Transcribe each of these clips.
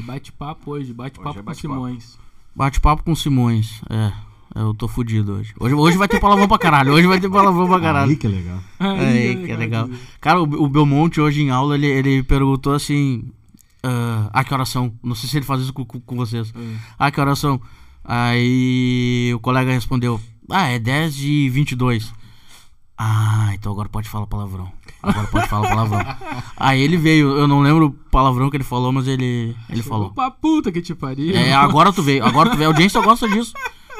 é bate-papo hoje, bate-papo é com. Simões. Bate-papo com Simões. É, eu tô fudido hoje. hoje. Hoje vai ter palavrão pra caralho. Hoje vai ter palavrão pra caralho. Aí que é legal. Aí, que é legal. Cara, o, o Belmonte hoje em aula, ele, ele perguntou assim... ah, ah, que oração? Não sei se ele faz isso com, com, com vocês. Ah, que oração? Aí o colega respondeu... Ah, é 10 e 22. Ah, então agora pode falar palavrão. Agora pode falar palavrão. Aí ele veio, eu não lembro o palavrão que ele falou, mas ele, ele falou. Opa, puta que te pariu. É, agora tu veio, agora tu veio. A audiência gosta disso.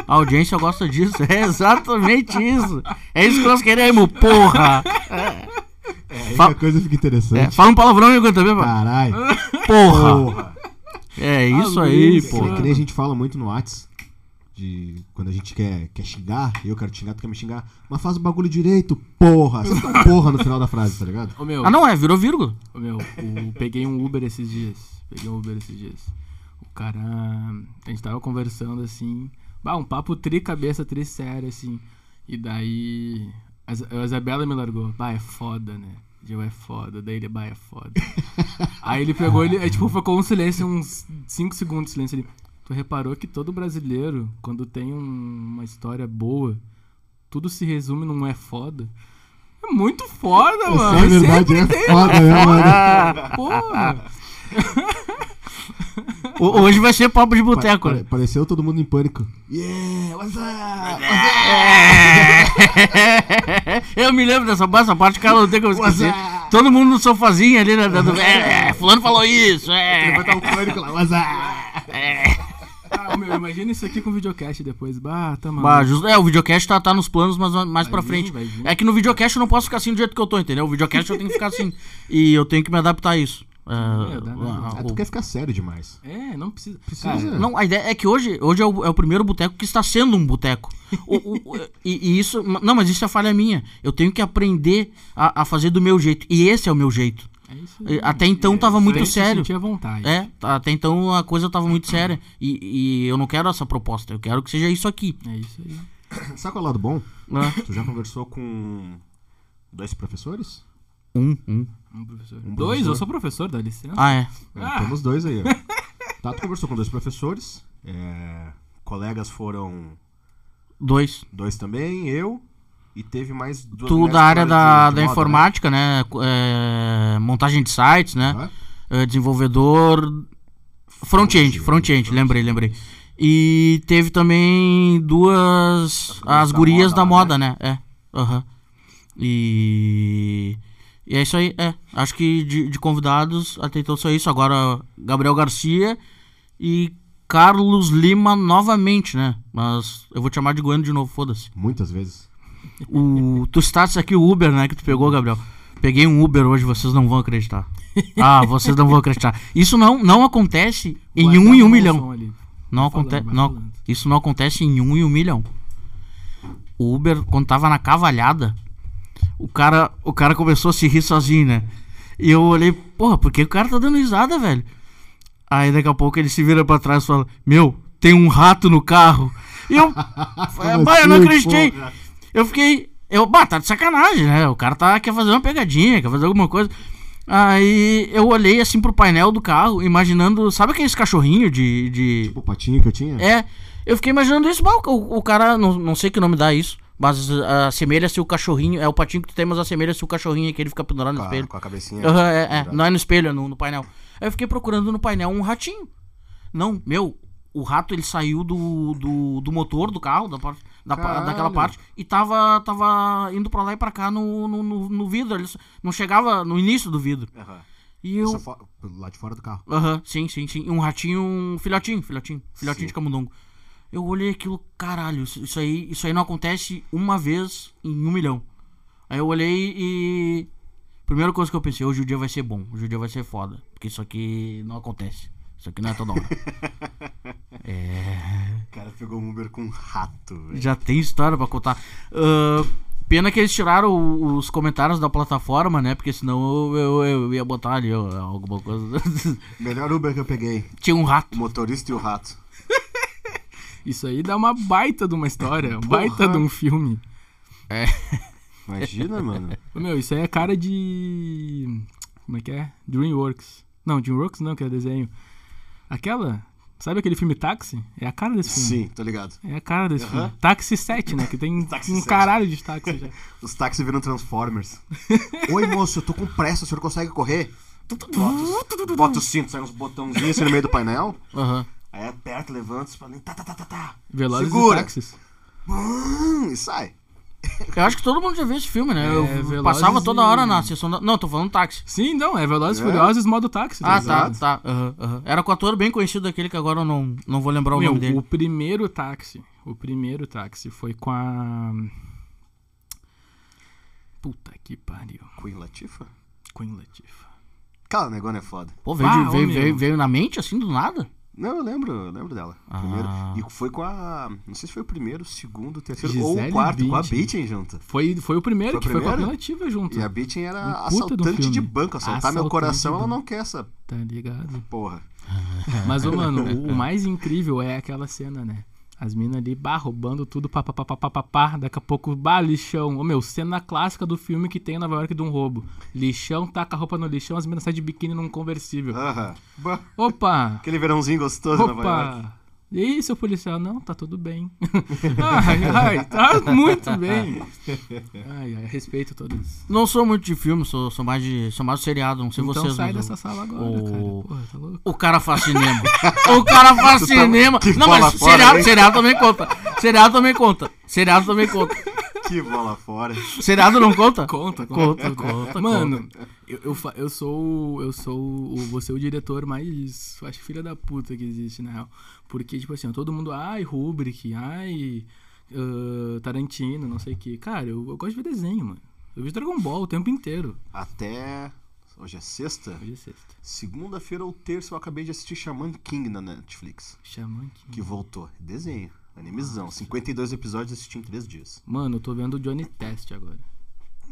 A audiência gosta disso. É exatamente isso. É isso que nós queremos, porra. É, aí Fa- a coisa fica interessante. É, fala um palavrão eu também. Caralho. Porra. Porra. É isso aí, porra. que nem a gente fala muito no Whats. De quando a gente quer, quer xingar, eu quero te xingar, tu quer me xingar. Mas faz o bagulho direito, porra. Você tá porra no final da frase, tá ligado? Ô, meu, Ah, não, é, virou vírgula. ô, meu o- peguei um Uber esses dias. Peguei um Uber esses dias. O cara. A gente tava conversando assim. Bah, um papo tri cabeça, tri sério, assim. E daí. A Isa- a Isabela me largou. Bah, é foda, né? Gil é foda. Daí ele, bah, é foda. Aí ele pegou, ele, aí, tipo, ficou um silêncio, uns 5 segundos de silêncio ali. Tu reparou que todo brasileiro, quando tem um- uma história boa, tudo se resume num é foda? É muito foda, mano. é verdade, é foda, né, mano? Ah, Porra. ho- hoje vai ser papo de boteco, Pa- né? Pareceu todo mundo em pânico. Yeah, what's up? Eu me lembro dessa, essa parte, cara, não tem como esquecer. Todo mundo no sofazinho ali, né? dando- É, é, fulano falou isso, é. Vai estar um pânico lá, what's up? Ah, meu, imagina isso aqui com videocast depois. Bah, tá. Bah, justo- é, o videocast tá, tá nos planos, mas mais pra vir, frente. vai. É que no videocast eu não posso ficar assim do jeito que eu tô, entendeu? O videocast eu tenho que ficar assim. E eu tenho que me adaptar a isso. É, É, dá- dá- Ah, o- tu quer ficar sério demais. É, não precisa. Precisa. Cara, Não, a ideia é que hoje, hoje é, o, é o primeiro boteco que está sendo um boteco. O- o- o- e, e isso. Não, mas isso é falha minha. Eu tenho que aprender a, a fazer do meu jeito. E esse é o meu jeito. É isso aí. Até então tava Pra muito se sério. à vontade. É, até então a coisa tava muito séria. E, e eu não quero essa proposta. Eu quero que seja isso aqui. É isso aí. Sabe qual é o lado bom? né? Tu já conversou com dois professores? Um, um. Um professor. Um Dois, professor. eu sou professor, dá licença. Ah, é. É, Temos dois aí, ó. Tá, tu conversou com dois professores. é, colegas foram Dois. dois também, eu. E teve mais duas Tu mulheres da área da, de da moda, informática, né? É, montagem de sites, né? né? É, desenvolvedor. Front-end, front-end, lembrei, lembrei. E teve também duas. As gurias da moda, né? É. Aham. E. E é isso aí, é. Acho que de, de convidados até então só isso. Agora Gabriel Garcia e Carlos Lima novamente, né? Mas eu vou te chamar de Goiano de novo, foda-se. Muitas vezes. O, tu estás aqui o Uber, né? Que tu pegou, Gabriel. Peguei um Uber hoje, vocês não vão acreditar. Ah, vocês não vão acreditar. Isso não, não acontece em um em um milhão. ali. Não falando, acontece. falando. isso não acontece em um em um milhão. O Uber, quando tava na cavalhada, o cara, o cara começou a se rir sozinho, né? E eu olhei, porra, por que o cara tá dando risada, velho? Aí daqui a pouco ele se vira pra trás e fala: Meu, tem um rato no carro. E eu. é, eu não assim, acreditei. porra? Eu fiquei. Eu, bah, tá de sacanagem, né? O cara tá, quer fazer uma pegadinha, quer fazer alguma coisa. Aí eu olhei assim pro painel do carro, imaginando. Sabe aqueles cachorrinhos de. de... Tipo o patinho que eu tinha? É, eu fiquei imaginando isso, bah, o, o cara, não, não sei que nome dá isso, mas assemelha-se o cachorrinho, é o patinho que tu tem, mas assemelha-se o cachorrinho que ele fica pendurado no Com a, espelho. com a cabecinha. Aham, é, é, não é no espelho, é no, no painel. Aí eu fiquei procurando no painel um ratinho. Não, meu, o rato ele saiu do, do, do motor do carro, da, parte- da, Caralho. daquela parte, e tava, tava indo pra lá e pra cá no, no, no, no vidro. Ele não chegava no início do vidro. Aham. E eu. Fo- Lá de fora do carro. Aham, sim, sim, sim. Um ratinho, um filhotinho, filhotinho, filhotinho Sim. de camundongo. Eu olhei aquilo, caralho, isso aí, isso aí não acontece uma vez em um milhão. Aí eu olhei e. Primeira coisa que eu pensei, hoje o dia vai ser bom, hoje o dia vai ser foda. Porque isso aqui não acontece. Isso aqui não é toda hora. O cara pegou um Uber com um rato, velho. Já tem história pra contar. Ah, pena que eles tiraram os comentários da plataforma, né? Porque senão eu, eu, eu ia botar ali alguma coisa. Melhor Uber que eu peguei. Tinha um rato. O motorista e o rato. Isso aí dá uma baita de uma história, um baita de um filme. Imagina, mano. Meu, isso aí é cara de. Como é que é? Dreamworks. Não, Dreamworks não, que é desenho. Aquela. Sabe aquele filme Táxi? É a cara desse filme. Sim, tô ligado. É a cara desse Aham. filme. Táxi 7, né? Que tem Táxi um 7. caralho de táxi já. Os táxis viram Transformers. Oi, moço, eu tô com pressa, o senhor consegue correr? Bota, o cinto, sai uns botãozinhos assim no meio do painel. Aham. Aí aperta, levanta, fala, tá, tá, tá, tá, tá. Velozes e Segura. táxis. Hum, e sai. Eu acho que todo mundo já viu esse filme, né? É, eu Velozes passava toda hora na sessão da... Não, tô falando táxi. Sim, não, é Velozes e É. Furiosos modo táxi. Ah, ligado? tá, tá. aham, aham. Era com o ator bem conhecido daquele que agora eu não, não vou lembrar o Meu, nome dele. o primeiro táxi, o primeiro táxi foi com a... Puta que pariu. Queen Latifah? Queen Latifah. Cara, o negócio é foda. Pô, veio, de- Ah, ô, veio, veio, veio na mente assim do nada? Não, eu lembro, eu lembro dela. Ah. Primeiro. E foi com a. Não sei se foi o primeiro, o segundo, o terceiro ou Gisele o quarto, com a Bündchen. Beachen junto. Foi, foi o primeiro Foi que foi com a primeiro? Junto. E a Beachen era Um assaltante de banco. Assaltar meu Assaltante coração, de ela não quer essa Tá ligado? porra. Mas, ô, mano, o, o mais incrível é aquela cena, né? As minas ali, bah, roubando tudo, pá, pá, pá, pá, pá, pá, pá. Daqui a pouco, bah, lixão. Ô, meu, cena clássica do filme que tem em Nova York de um roubo. Lixão, taca a roupa no lixão, as minas saem de biquíni num conversível. Aham. Opa! Aquele verãozinho gostoso em Nova York. E aí, seu policial? Não, tá tudo bem. ai, ai, tá muito bem. Ai, ai, respeito todos. Não sou muito de filme, sou, sou mais de. sou mais de seriado, não sei Então vocês. sai dessa eu- sala agora, o- cara. Porra, tá louco? O cara faz cinema. o cara faz Tu tá- cinema. que Não, mas fora, seriado, hein? seriado também conta. Seriado também conta. Seriado também conta. Que bola fora. Seriado não conta? Conta, Conta, conta. conta, Mano, eu, eu, fa- eu sou. Eu sou. o- Você é o diretor mais. Acho que filha da puta que existe, na real. Porque, tipo assim, todo mundo. Ai, Kubrick, ai. ah, Tarantino, não sei o que. Cara, eu, eu gosto de ver desenho, mano. Eu vejo Dragon Ball o tempo inteiro. Até. Hoje é sexta? Hoje é sexta. Segunda-feira ou terça eu acabei de assistir Shaman King na Netflix. Xamã King. Que voltou. Desenho. Animezão. 52 episódios assisti em 3 dias. Mano, eu tô vendo o Johnny Test agora.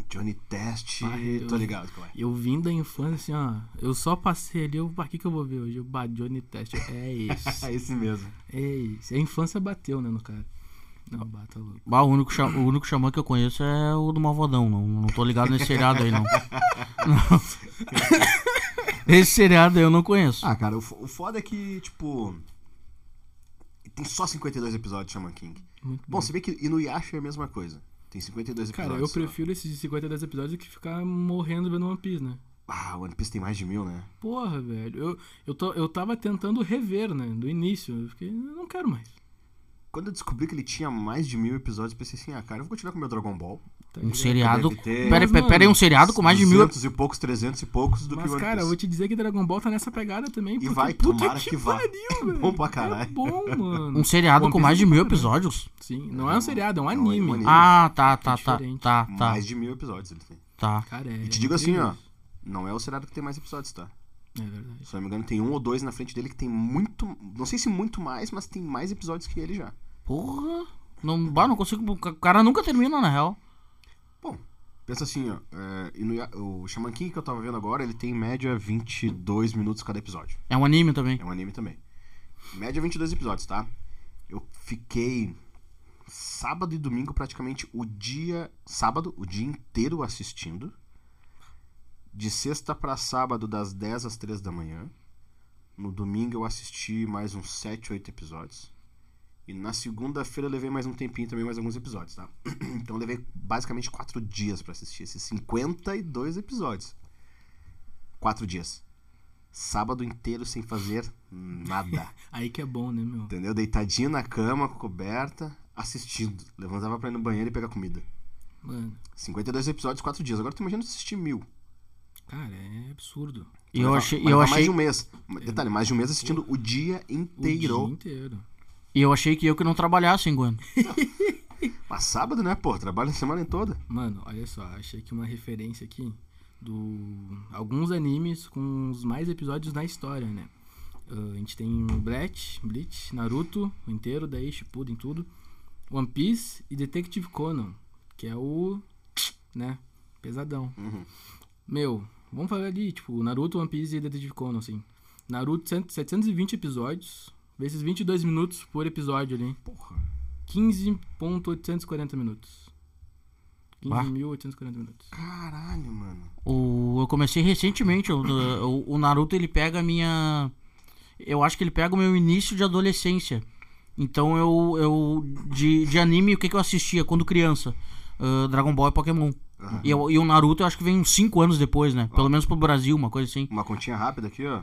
Johnny Test. Eu- Tô ligado qual é. Eu vim da infância, assim, ó. Eu só passei ali, eu. O que, que eu vou ver hoje? Eu, bah, Johnny Test. É esse. É esse mesmo. É isso. A infância bateu, né, no cara. Não, bata louco. Ah, o, único o único xamã que eu conheço é o do Malvadão. Não, não tô ligado nesse seriado aí, não. Não. Esse seriado aí eu não conheço. Ah, cara, o, o foda é que, tipo. Tem só 52 episódios de Shaman King. Muito Bom, você vê que Inuyasha é a mesma coisa. Tem 52 Cara, episódios. eu só. prefiro esses 52 episódios do que ficar morrendo vendo One Piece, né? Ah, One Piece tem mais de mil, né? Porra, velho. Eu, eu, tô, eu tava tentando rever, né? Do início. Eu fiquei, eu não quero mais. Quando eu descobri que ele tinha mais de mil episódios, eu pensei assim, ah, cara, eu vou continuar com meu Dragon Ball. Tá Um seriado. Pera, Mas, pera, pera aí, um seriado com mais de mil. 200 e poucos, 300 e poucos do que Mas, cara, eu vou te dizer que Dragon Ball tá nessa pegada também. E porque, vai, puta tomara que, que vá. pariu, velho. bom pra caralho. É bom, mano. Um seriado One com Piece mais de é bom mil episódios? Sim, não é um seriado, é um É um- é um anime. anime. Ah, tá, tá, tá, diferente. tá, tá, Mais de mil episódios ele tem. tá. Cara, é. E te digo assim, ó, não é o seriado que tem mais episódios, tá? É verdade. Se não me engano, tem um ou dois na frente dele que tem muito. Não sei se muito mais, mas tem mais episódios que ele já. Porra. Não, bah, não consigo. O cara nunca termina, na real. Bom, pensa assim, ó. é, Inuya- o Shaman King que eu tava vendo agora, ele tem em média 22 minutos cada episódio. É um anime também. É um anime também. Média 22 episódios, tá? Eu fiquei sábado e domingo praticamente o dia. Sábado, o dia inteiro assistindo. De sexta pra sábado, das 10 às 3 da manhã. No domingo eu assisti mais uns 7, 8 episódios. E na segunda-feira eu levei mais um tempinho também, mais alguns episódios, tá? Então eu levei basicamente 4 dias pra assistir esses 52 episódios. 4 dias. Sábado inteiro sem fazer nada. Aí que é bom, né, meu? Entendeu? Deitadinho na cama, coberta, assistindo. Levantava pra ir no banheiro e pegar comida. Mano, 52 episódios, 4 dias. Agora tu imagina assistir mil. cara, é absurdo. E eu achei, eu levar achei, mais de um mês. Detalhe, mais de um mês assistindo o dia O inteiro. dia inteiro. E eu achei que eu que não trabalhasse, Gwen. Mas sábado, né, pô? Trabalha a semana toda. Mano, olha só, achei aqui uma referência aqui do alguns animes com os mais episódios na história, né? Ah, a gente tem Bleach, Bleach, Naruto, o inteiro, daí Shippuden, tudo. One Piece e Detective Conan, que é o, né, pesadão. Uhum. Meu, vamos falar ali, tipo, Naruto, One Piece e Detective Conan, assim. Naruto, cento- 720 episódios, vezes 22 minutos por episódio ali. Porra. 15.840 minutos. Bah. 15.840 minutos. Caralho, mano. O, eu comecei recentemente. O, o, o Naruto ele pega a minha. eu acho que ele pega o meu início de adolescência. Então eu, eu de, de anime, o que, que eu assistia quando criança? Ah, Dragon Ball e Pokémon. E, eu- e o Naruto eu acho que vem uns 5 anos depois, né? Pelo menos pro Brasil, uma coisa assim. Uma continha rápida aqui, ó.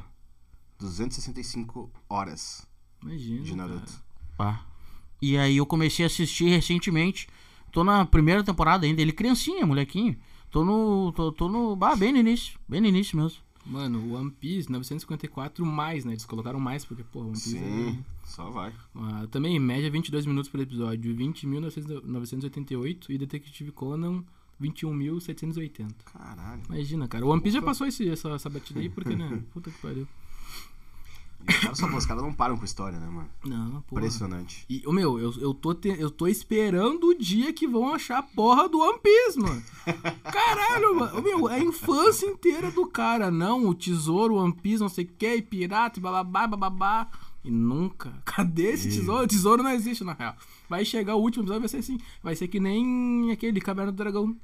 265 horas Imagina. de Naruto. Pá. E aí eu comecei a assistir recentemente. Tô na primeira temporada ainda. Ele criancinha, molequinho. Tô no. Tô, tô no. Ah, bem no início. Bem no início mesmo. Mano, o One Piece 954 mais, né? Eles colocaram mais porque, pô, One Piece Sim, só vai. é... ah, também, em média, 22 minutos por episódio. 20.988 e Detective Conan, 21.780. Caralho. Imagina, cara. O One Piece já passou esse, essa, essa batida aí porque, né? Puta que pariu. E os caras, só, os caras não param com história, né, mano? Não, pô. Impressionante. E, meu, eu, eu, tô te- eu tô esperando o dia que vão achar a porra do One Piece, mano. Caralho, mano. Meu, é a infância inteira do cara. Não, o tesouro, One Piece, não sei o que, pirata, bababá, bababá. E nunca. Cadê esse tesouro? O tesouro não existe, na real. Vai chegar o último episódio, vai ser assim. Vai ser que nem aquele Caverna do Dragão.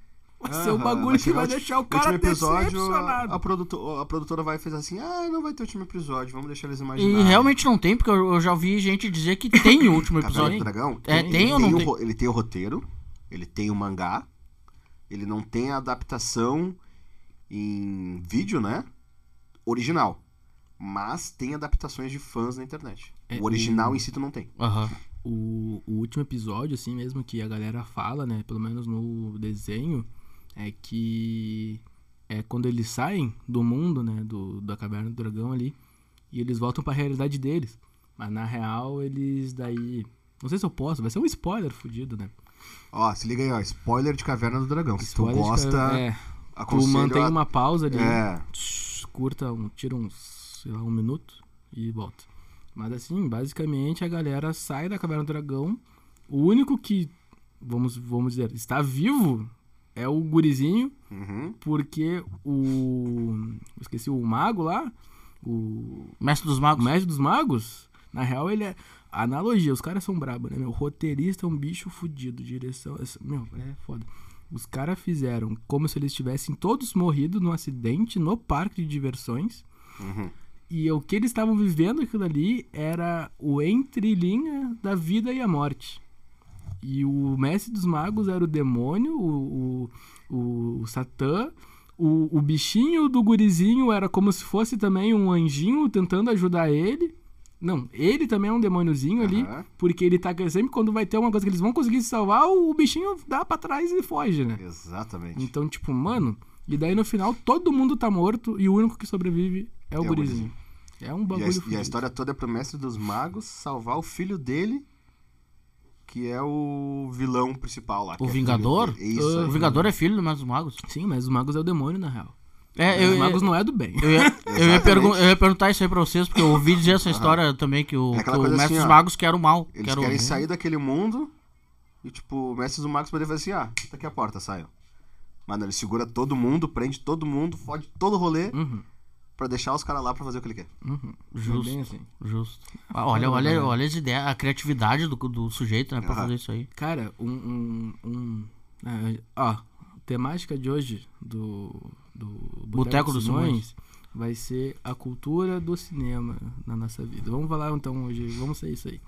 Vai ser o Aham, bagulho que vai deixar o cara episódio, decepcionado. a, a, produto- a produtora vai e fez assim, ah, não vai ter último episódio, vamos deixar eles E imaginarem. realmente não tem, porque eu, eu já vi gente dizer que tem o último Caverna do episódio. Dragão? É, tem ou não o tem? Ele tem o roteiro, ele tem o mangá, ele não tem a adaptação em vídeo, né? Original. Mas tem adaptações de fãs na internet. É, o original o- em si tu não tem. Aham. o, o último episódio, assim mesmo, que a galera fala, né? Pelo menos no desenho, é que é quando eles saem do mundo, né? Do, da caverna do dragão ali, e eles voltam pra realidade deles. Mas na real, eles daí. Não sei se eu posso, vai ser um spoiler fudido, né? Ó, se liga aí, ó. Spoiler de Caverna do Dragão. Se tu Spoiler gosta, cara- É, tu mantém a- uma pausa ali, É, curta, um, tira uns, sei lá, um minuto e volta. Mas assim, basicamente a galera sai da Caverna do Dragão. O único que, vamos, vamos dizer, está vivo é o gurizinho, uhum. porque o. Esqueci o mago lá, o. Mestre dos O Magos. mestre dos magos, na real, ele é. Analogia, os caras são brabos, né, meu? O roteirista é um bicho fudido, direção. Meu, é foda. Os caras fizeram como se eles tivessem todos morrido num acidente no parque de diversões. Uhum. E o que eles estavam vivendo aquilo ali era o entrelinha da vida e a morte. E o mestre dos magos era o demônio, o, o, o Satã. O, o bichinho do gurizinho era como se fosse também um anjinho tentando ajudar ele. Não, ele também é um demôniozinho ali, Aham. porque ele tá sempre quando vai ter uma coisa que eles vão conseguir se salvar, o, bichinho dá pra trás e foge, né? Exatamente. Então, tipo, mano, e daí no final todo mundo tá morto e o único que sobrevive é o É gurizinho. É um E a, bagulho e a história toda é pro mestre dos magos salvar o filho dele, que é o vilão principal lá. O é Vingador? dele. Isso aí. O Vingador é filho do Mestre dos Magos. Sim, mas os magos é o demônio, na real. É, eu, os magos não é do bem. eu, ia, eu, ia eu ia perguntar isso aí pra vocês, porque eu ouvi dizer essa história também, que o, É que o Mestre assim, dos ó, Magos quer o mal. Eles quer o- querem sair daquele mundo e, tipo, o mestre dos magos poder fazer assim, ah, tá aqui a porta, saiam. Mano, ele segura todo mundo, prende todo mundo, fode todo o rolê Uhum, pra deixar os caras lá pra fazer o que ele quer. uhum. Justo. É bem assim. Justo. Ah, olha, olha, olha as ideias, a criatividade do, do sujeito, né, pra Aham. fazer isso aí. Cara, um. um, um é, ó, temática de hoje do. do Boteco dos Simões. vai ser a cultura do cinema na nossa vida. Vamos falar então hoje, vamos ser isso aí.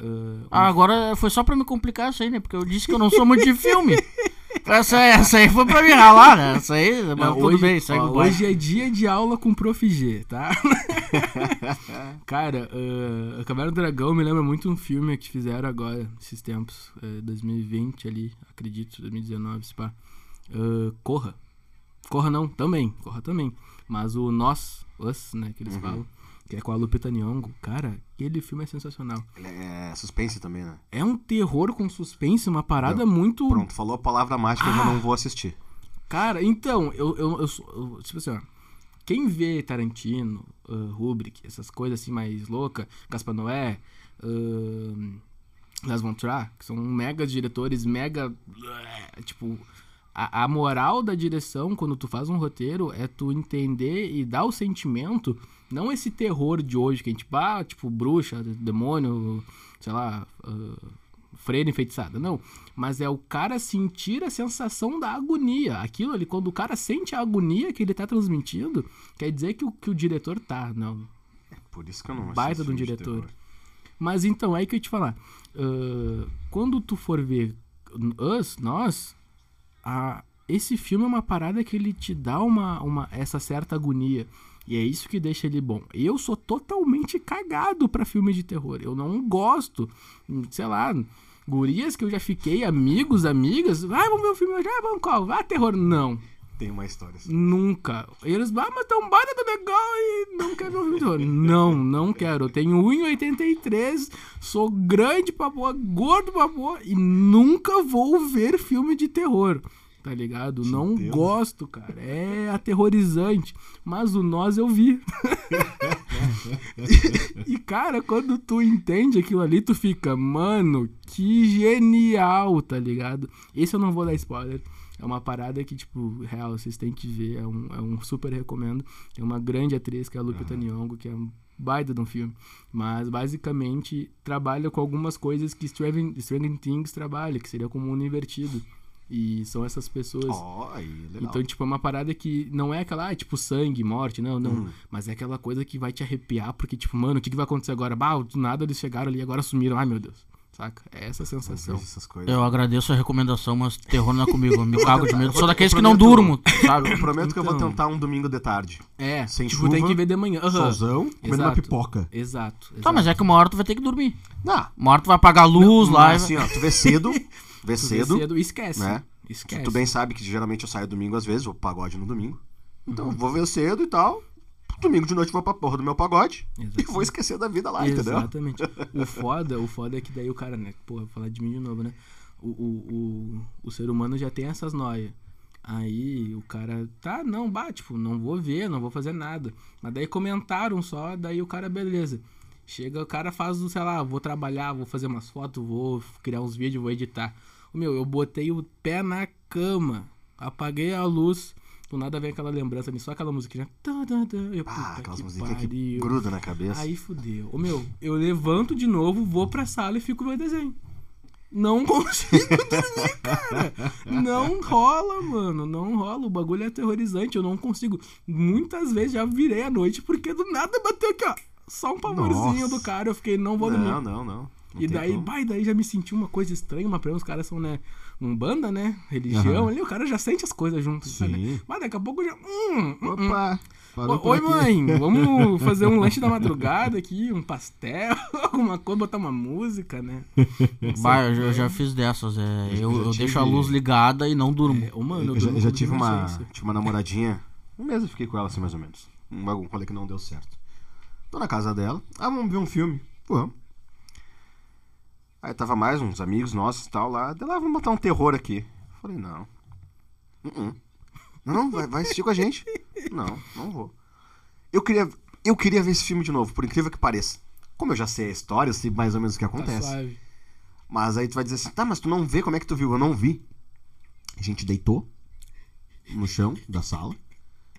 Ah, Ah, agora foi só pra me complicar isso aí, né? Porque eu disse que eu não sou muito de filme. Essa, essa aí foi pra me ralar, né? Essa aí, mas Não, tudo hoje, bem, segue ó, o hoje é dia de aula com o Prof. G, tá? Cara, uh, a Caverna do Dragão me lembra muito um filme que fizeram agora, esses tempos, eh, 2020 ali, acredito, 2019, se pá. Uh, Corra. Corra não, também, Corra também. Mas o Nós, Us, né, que eles Uhum. falam, que é com a Lupita Nyong'o, cara, aquele filme é sensacional. Ele é suspense também, né? É um terror com suspense, uma parada Não, muito... Pronto, falou a palavra mágica, eu já não vou assistir. Cara, então, eu, eu, eu, eu- tipo assim, ó, quem vê Tarantino, uh, Kubrick, essas coisas assim mais loucas, Gaspar Noé, uh, Las Von que são mega diretores, mega, tipo, a, a moral da direção quando tu faz um roteiro é tu entender e dar o sentimento, não esse terror de hoje que a gente, ah, tipo, bruxa, demônio, sei lá, uh, freira enfeitiçada, não. Mas é o cara sentir a sensação da agonia. Aquilo ali, quando o cara sente a agonia que ele tá transmitindo, quer dizer que o, que o diretor tá, não. Por isso que eu não Baita de um diretor. terror. Mas então, aí que eu ia te falar. ah, quando tu for ver Us, nós, a- esse filme é uma parada que ele te dá uma, uma, essa certa agonia. E é isso que deixa ele bom. Eu sou totalmente cagado pra filme de terror. Eu não gosto. Hum, Sei lá, gurias que eu já fiquei, amigos, amigas. Ah, vamos ver o filme hoje. Ah, vamos qual? Ah, terror. Não. Tem uma história assim. Nunca. Eles, ah, mas tão baita do legal e não quero ver o filme de terror. Não, não quero. Eu tenho 1,83, sou grande pra boa, gordo pra boa e nunca vou ver filme de terror. Tá ligado? não entendo. gosto, cara. É aterrorizante. Mas o Nós eu vi. e, cara, quando tu entende aquilo ali, tu fica, mano, que genial, tá ligado? Esse eu não vou dar spoiler. É uma parada que, tipo, real, vocês têm que ver. É um, é um super recomendo. Tem uma grande atriz que é a Lupita Nyong'o, que é um baita de um filme. Mas, basicamente, trabalha com algumas coisas que Stranger, Stranger Things trabalha, que seria como um mundo invertido. E são essas pessoas... Ó, aí, legal. Então, tipo, é uma parada que não é aquela, ah, tipo, sangue, morte, não, não. Hum. Mas é aquela coisa que vai te arrepiar, porque, tipo, mano, o que, que vai acontecer agora? Bah, do nada eles chegaram ali e agora sumiram. Ai, meu Deus. Saca? É essa sensação. vejo essas coisas. Eu agradeço a recomendação, mas terror não é comigo. Eu me cago de medo. Sou daqueles que não durmo, sabe? Eu prometo que eu vou Então. tentar um domingo de tarde. É, Sem tipo, chuva, tem que ver de manhã. Aham. Solzão. Comendo uma Exato. pipoca. Exato. Tá, mas é que uma hora tu vai ter que dormir. Não. Uma hora tu vai apagar a luz lá. e Mas assim, ó, tu vê cedo, vê Tu vê cedo, cedo, esquece. né? Esquece. Tu bem sabe que geralmente eu saio domingo às vezes, vou pro pagode no domingo. Então, vou ver cedo e tal. Domingo de noite vou pra porra do meu pagode e Exatamente. vou esquecer da vida lá, entendeu? Exatamente. O foda, o foda é que daí o cara, né? Pô, vou falar de mim de novo, né? O, o, o, o ser humano já tem essas noias. Aí o cara, tá, não, bate, tipo, não vou ver, não vou fazer nada. Mas daí comentaram só, daí o cara, beleza. Chega, o cara faz, o, sei lá, vou trabalhar, vou fazer umas fotos, vou criar uns vídeos, vou editar. Meu, eu botei o pé na cama, apaguei a luz, do nada vem aquela lembrança ali, só aquela musiquinha. Tá, tá, tá. Eu, Ah, aquelas que musiquinhas que grudam na cabeça. Aí fudeu. Ô meu, eu levanto de novo, vou pra sala e fico no meu desenho. Não consigo dormir, cara. Não rola, mano. Não rola. O bagulho é aterrorizante. Eu não consigo. Muitas vezes já virei a noite porque do nada bateu aqui, ó. Só um pavorzinho Nossa. do cara. Eu fiquei, não vou dormir. não, não, não. Não E daí, vai, daí já me senti uma coisa estranha, mas pra mim os caras são, né, um banda, né, religião Aham. ali, o cara já sente as coisas juntos, Sim. né? Mas daqui a pouco já, hum, hum, hum. Opa! por Oi, aqui. mãe, vamos fazer um lanche da madrugada aqui, um pastel, alguma coisa, botar uma música, né? Bah, eu, já- eu já fiz dessas. É, eu já eu deixo a tive- luz ligada e não durmo. É, ô, mano, Eu já, durmo eu já com tive uma, tive uma namoradinha. Um mês eu fiquei com ela assim, mais ou menos. Um bagulho falei que não deu certo. Tô na casa dela. Ah, vamos ver um filme. Vamos. Aí tava mais uns amigos nossos e tal lá. Dela, ah, vamos botar um terror aqui. Falei, não. Uh-uh. Não, vai, vai assistir com a gente. Não, não vou. Eu queria, eu queria ver esse filme de novo, por incrível que pareça. Como eu já sei a história, eu sei mais ou menos o que Tá acontece. suave. Mas aí tu vai dizer assim, tá, mas tu não vê como é que tu viu? Eu não vi. A gente deitou no chão da sala.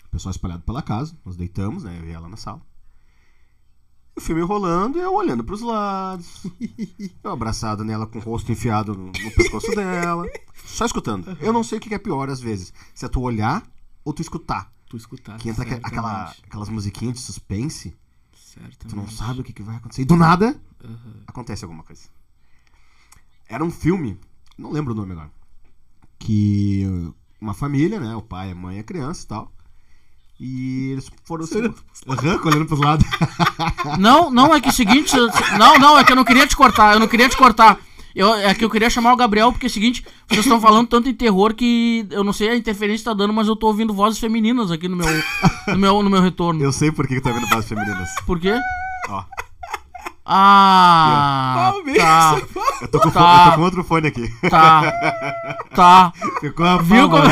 O pessoal espalhado pela casa. Nós deitamos, né? Eu e ela na sala. O filme rolando e eu olhando pros lados. Eu abraçado nela com o rosto enfiado no, no pescoço dela. Só escutando. Eu não sei o que é pior às vezes. Se é tu olhar ou tu escutar. Tu escutar. Que entra aque- aquela, aquelas musiquinhas de suspense. Certamente. Tu não sabe o que, que vai acontecer. E do nada, Aham. acontece alguma coisa. Era um filme, não lembro o nome agora, que uma família, né, o pai, a mãe a criança e tal, e eles foram... se- Aham, olhando pros lados. Não, não, é que o seguinte. se- Não, não, é que eu não queria te cortar. Eu não queria te cortar. Eu, é que eu queria chamar o Gabriel, porque é o seguinte, vocês estão falando tanto em terror que eu não sei a interferência que tá dando, mas eu tô ouvindo vozes femininas aqui no meu, no meu, no meu retorno. Eu sei por que que tá vendo vozes femininas. Por quê? Ó, Ah, tá, eu tô, com, Tá. eu tô com outro fone aqui. tá, tá. Ficou Viu como...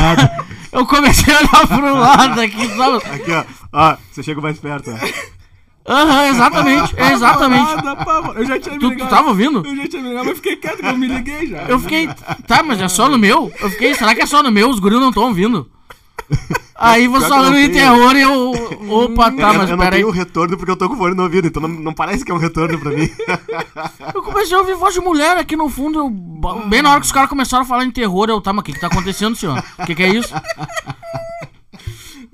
Eu comecei a olhar pro lado aqui, sabe? Aqui, ó. Ó, você chega mais perto, ó. Aham, exatamente, exatamente. Nada, pá, Eu já tinha me Tu, tu tava ouvindo? Eu já tinha me ligado, mas fiquei quieto, que eu me liguei já. Eu fiquei, tá, mas é só no meu? Eu fiquei, será que é só no meu? Os guris não estão ouvindo. Aí você falando eu não em terror e eu. Opa, tá, eu, mas eu não peraí. tenho retorno porque eu tô com o fone no ouvido, então não, não parece que é um retorno pra mim. Eu comecei a ouvir voz de mulher aqui no fundo. eu- bem na hora que os caras começaram a falar em terror, eu, tá, mas o que que tá acontecendo, senhor? O que que é isso?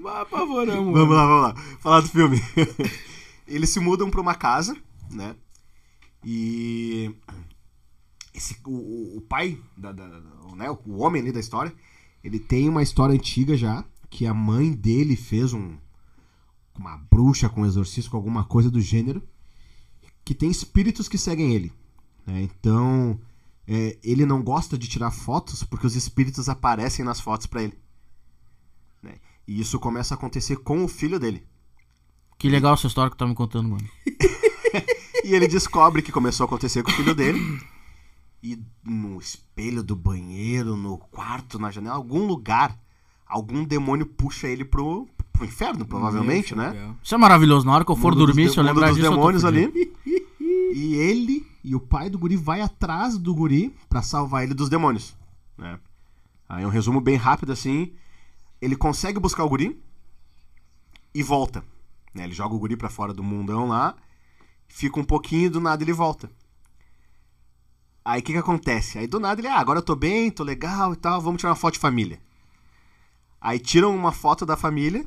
Ah, apavoramos. Vamos lá, vamos lá. Falar do filme. Eles se mudam pra uma casa, né? E. Esse, o, o- o pai, da, da- da- né, o homem ali da história, ele tem uma história antiga já, que a mãe dele fez um. Uma bruxa com um exorcismo, com alguma coisa do gênero, que tem espíritos que seguem ele. né? Então, é, ele não gosta de tirar fotos porque os espíritos aparecem nas fotos pra ele. né? E isso começa a acontecer com o filho dele. Que legal essa história que tu tá me contando, mano. E ele descobre que começou a acontecer com o filho dele. E no espelho do banheiro, no quarto, na janela, algum lugar, algum demônio puxa ele pro, pro inferno, provavelmente, Meu né? chapéu. Isso é maravilhoso. Na hora que eu for Mundo dormir, se eu lembrar dos disso, demônios ali. E ele e o pai do guri vai atrás do guri pra salvar ele dos demônios, né? Aí um resumo bem rápido assim, ele consegue buscar o guri e volta, né? Ele joga o guri pra fora do mundão lá, fica um pouquinho e do nada ele volta. Aí o que que acontece? Aí do nada ele, ah, agora eu tô bem, tô legal e tal, vamos tirar uma foto de família. Aí tiram uma foto da família.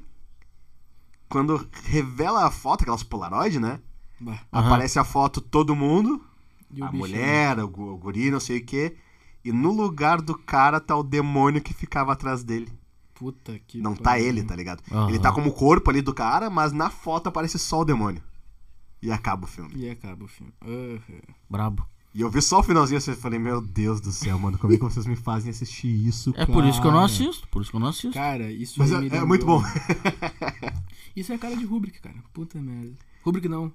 Quando revela a foto, aquelas Polaroid, né? Aham. Aparece a foto todo mundo, E o a bichinho? mulher, o, gu- o guri, não sei o quê. E no lugar do cara tá o demônio que ficava atrás dele. Puta que Não tá ele, tá ligado? Aham. Ele tá como o corpo ali do cara, mas na foto aparece só o demônio. E acaba o filme. E acaba o filme. Aham. Brabo. E eu vi só o finalzinho assim e falei, meu Deus do céu, mano, como é que vocês me fazem assistir isso, É por isso que eu não assisto. Por isso que eu não assisto. Cara, isso Mas é, me é muito bom. Isso é a cara de Kubrick, cara. Puta merda. Kubrick não.